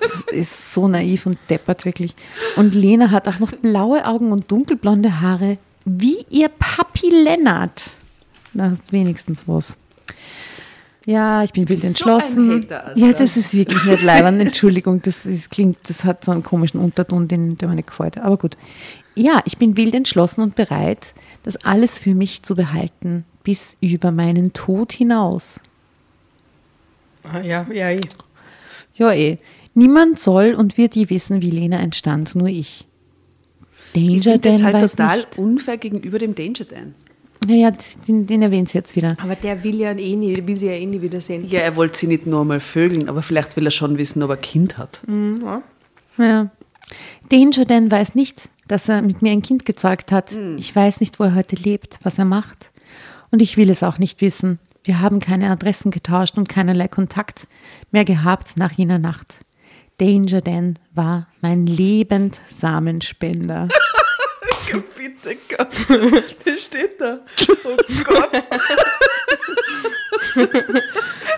A: Das ist so naiv und deppert wirklich. Und Lena hat auch noch blaue Augen und dunkelblonde Haare, wie ihr Papi Lennart. Na, wenigstens was. Ja, ich bin wild
B: So
A: entschlossen.
B: Hater, Asta.
A: ja, das ist wirklich nicht leibend. Entschuldigung, das ist, klingt, das hat so einen komischen Unterton, den, der mir nicht gefällt. Aber gut. Ja, ich bin wild entschlossen und bereit, das alles für mich zu behalten, bis über meinen Tod hinaus.
D: Ah, ja, ja, eh.
A: Ja, eh. Niemand soll und wird je wissen, wie Lena entstand, nur ich.
B: Ich
A: Danger
B: finde das
A: Dan
B: halt total
A: nicht.
B: unfair gegenüber dem Danger Dan.
A: Naja, das- den, den erwähnt sie jetzt wieder.
D: Aber der will ja eh nie, will sie ja eh nie wiedersehen.
B: Ja, er wollte sie nicht nur mal vögeln, aber vielleicht will er schon wissen, ob er ein Kind hat.
A: Ja. Danger Dan weiß nicht, dass er mit mir ein Kind gezeugt hat. Ich weiß nicht, wo er heute lebt, was er macht. Und ich will es auch nicht wissen. Wir haben keine Adressen getauscht und keinerlei Kontakt mehr gehabt nach jener Nacht. Danger Dan war mein Lebenssamenspender.
B: Bitte Gott, das steht da. Oh Gott.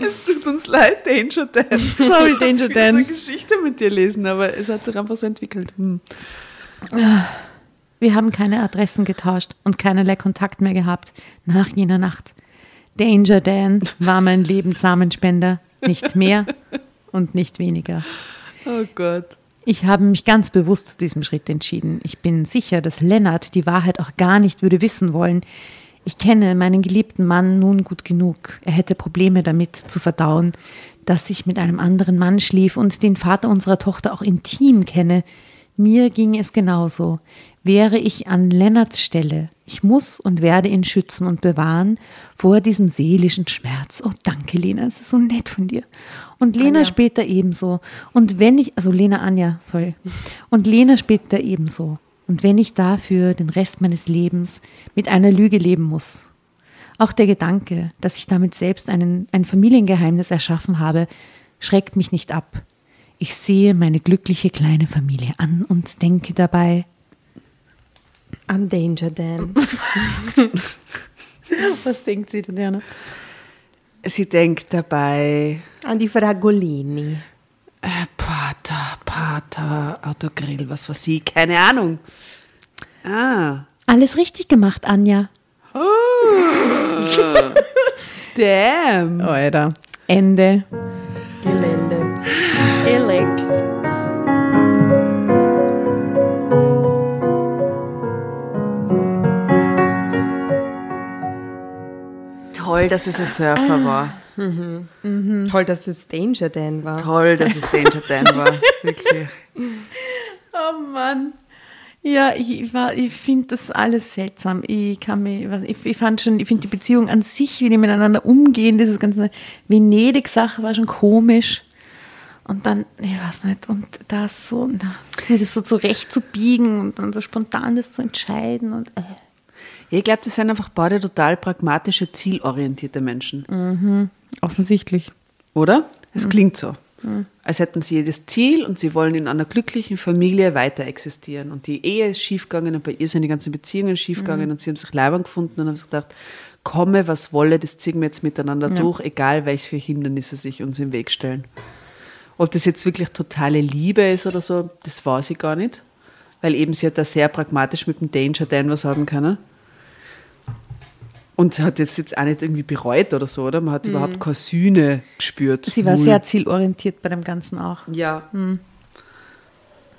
B: es tut uns leid, Danger Dan.
A: Sorry, Danger
B: Ich
A: Dan.
B: eine Geschichte mit dir lesen, aber es hat sich einfach so entwickelt. Hm.
A: Wir haben keine Adressen getauscht und keinerlei Kontakt mehr gehabt nach jener Nacht. Danger Dan war mein Lebenssamenspender, nicht mehr und nicht weniger.
B: Oh Gott.
A: Ich habe mich ganz bewusst zu diesem Schritt entschieden. Ich bin sicher, dass Lennart die Wahrheit auch gar nicht würde wissen wollen. Ich kenne meinen geliebten Mann nun gut genug. Er hätte Probleme damit zu verdauen, dass ich mit einem anderen Mann schlief und den Vater unserer Tochter auch intim kenne. Mir ging es genauso. Wäre ich an Lennarts Stelle, ich muss und werde ihn schützen und bewahren vor diesem seelischen Schmerz. Oh, danke, Lena, es ist so nett von dir. Und Lena
D: Anja.
A: später ebenso. Und wenn ich, also Lena Anja, sorry. Und Lena später ebenso. Und wenn ich dafür den Rest meines Lebens mit einer Lüge leben muss. Auch der Gedanke, dass ich damit selbst einen, ein Familiengeheimnis erschaffen habe, schreckt mich nicht ab. Ich sehe meine glückliche kleine Familie an und denke dabei,
D: An Danger Dan.
A: was denkt sie denn, Diana?
B: Sie denkt dabei,
D: An die Fragolini.
B: äh, Pater, Pater, Autogrill, was weiß ich, keine Ahnung. Ah,
A: Alles richtig gemacht, Anja.
B: damn.
A: Alter. Ende.
D: Gelände.
B: Toll, dass es ein Surfer war.
D: Toll, dass es Danger Dan war.
B: Toll, dass es Danger Dan war. Wirklich.
A: Oh Mann. Ja, ich, ich war- ich finde das alles seltsam. Ich kann mich, ich, ich fand schon, ich finde die Beziehung an sich, wie die miteinander umgehen, dieses ganze Venedig-Sache war schon komisch. Und dann, ich weiß nicht, und das so, na, sie das so zurechtzubiegen und dann so spontan das zu entscheiden und äh.
B: Ich glaube, das sind einfach beide total pragmatische, zielorientierte Menschen.
A: offensichtlich.
B: Oder? Es klingt so. Als hätten sie jedes Ziel und sie wollen in einer glücklichen Familie weiter existieren. Und die Ehe ist schiefgegangen und bei ihr sind die ganzen Beziehungen schiefgegangen und sie haben sich leibern gefunden und haben sich gedacht, komme, was wolle, das ziehen wir jetzt miteinander durch, egal welche Hindernisse sich uns im Weg stellen. Ob das jetzt wirklich totale Liebe ist oder so, das weiß ich gar nicht. Weil eben sie hat da sehr pragmatisch mit dem Danger Dan was haben können. Und hat das jetzt auch nicht irgendwie bereut oder so, oder? Man hat überhaupt keine Sühne gespürt.
A: Sie war
B: Null.
A: sehr zielorientiert bei dem Ganzen auch.
B: Ja.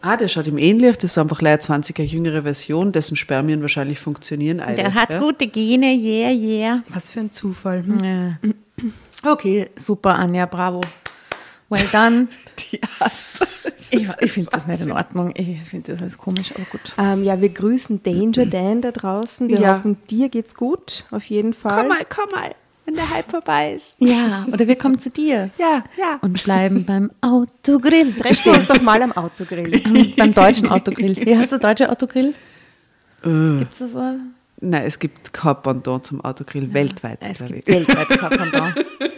B: Ah, der schaut ihm ähnlich. Das ist einfach leider 20 Jahre jüngere Version, dessen Spermien wahrscheinlich funktionieren. alle,
A: Der hat
B: ja?
A: gute Gene, yeah, yeah.
D: Was für ein Zufall. Hm?
A: Ja. Okay, super, Anja, bravo. Well done.
B: Die hast.
A: Ich, ich finde das nicht in Ordnung. Ich finde das alles komisch, aber gut.
D: Ähm, ja, wir grüßen Danger Dan da draußen. Wir
B: Ja.
D: hoffen, dir geht's gut, auf jeden Fall.
B: Komm mal, komm mal, wenn der Hype vorbei ist.
A: Ja, oder wir kommen zu dir
B: Ja, ja.
A: und bleiben beim Autogrill.
D: Treffen wir uns doch mal am Autogrill.
A: beim deutschen Autogrill. Wie heißt der deutsche Autogrill? Gibt es das so?
B: Nein, es gibt kein Pendant zum Autogrill weltweit.
A: Es gibt weltweit kein Pendant.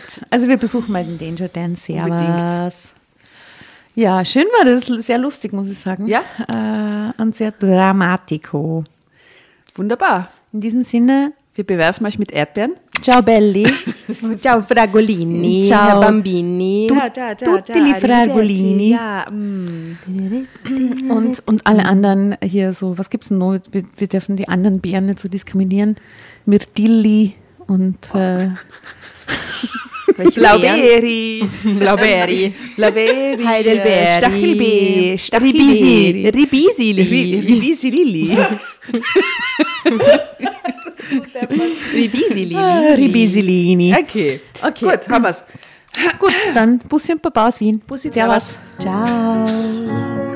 A: gut. Also wir besuchen mal den Danger Dan. Servus. Ja, schön war das. Sehr lustig, muss ich sagen.
B: Ja.
A: Äh, und sehr dramatico.
B: Wunderbar.
A: In diesem Sinne,
B: Wir bewerfen euch mit Erdbeeren.
A: ciao belli.
D: Ciao Fragolini,
A: Ciao.
D: Bambini.
A: Tutti li fragolini.
B: Ja, mm.
A: Und, und alle anderen hier so, was gibt's denn noch? Wir, wir dürfen die anderen Beeren nicht so diskriminieren. Mirtilli und äh,
D: Welche
B: Blaubeeri.
D: Blaubeeri.
B: Blaubeeri.
D: Heidelbeeri.
B: Stachelbeeri.
D: Ribisi. Ribisili.
B: Ribisili.
D: Ribisili.
A: Ribisilini.
B: Okay.
A: Okay.
B: Gut, haben wir's.
A: Gut, dann Bussi und Baba aus Wien.
B: Bussi,
A: Servus.
D: Ciao.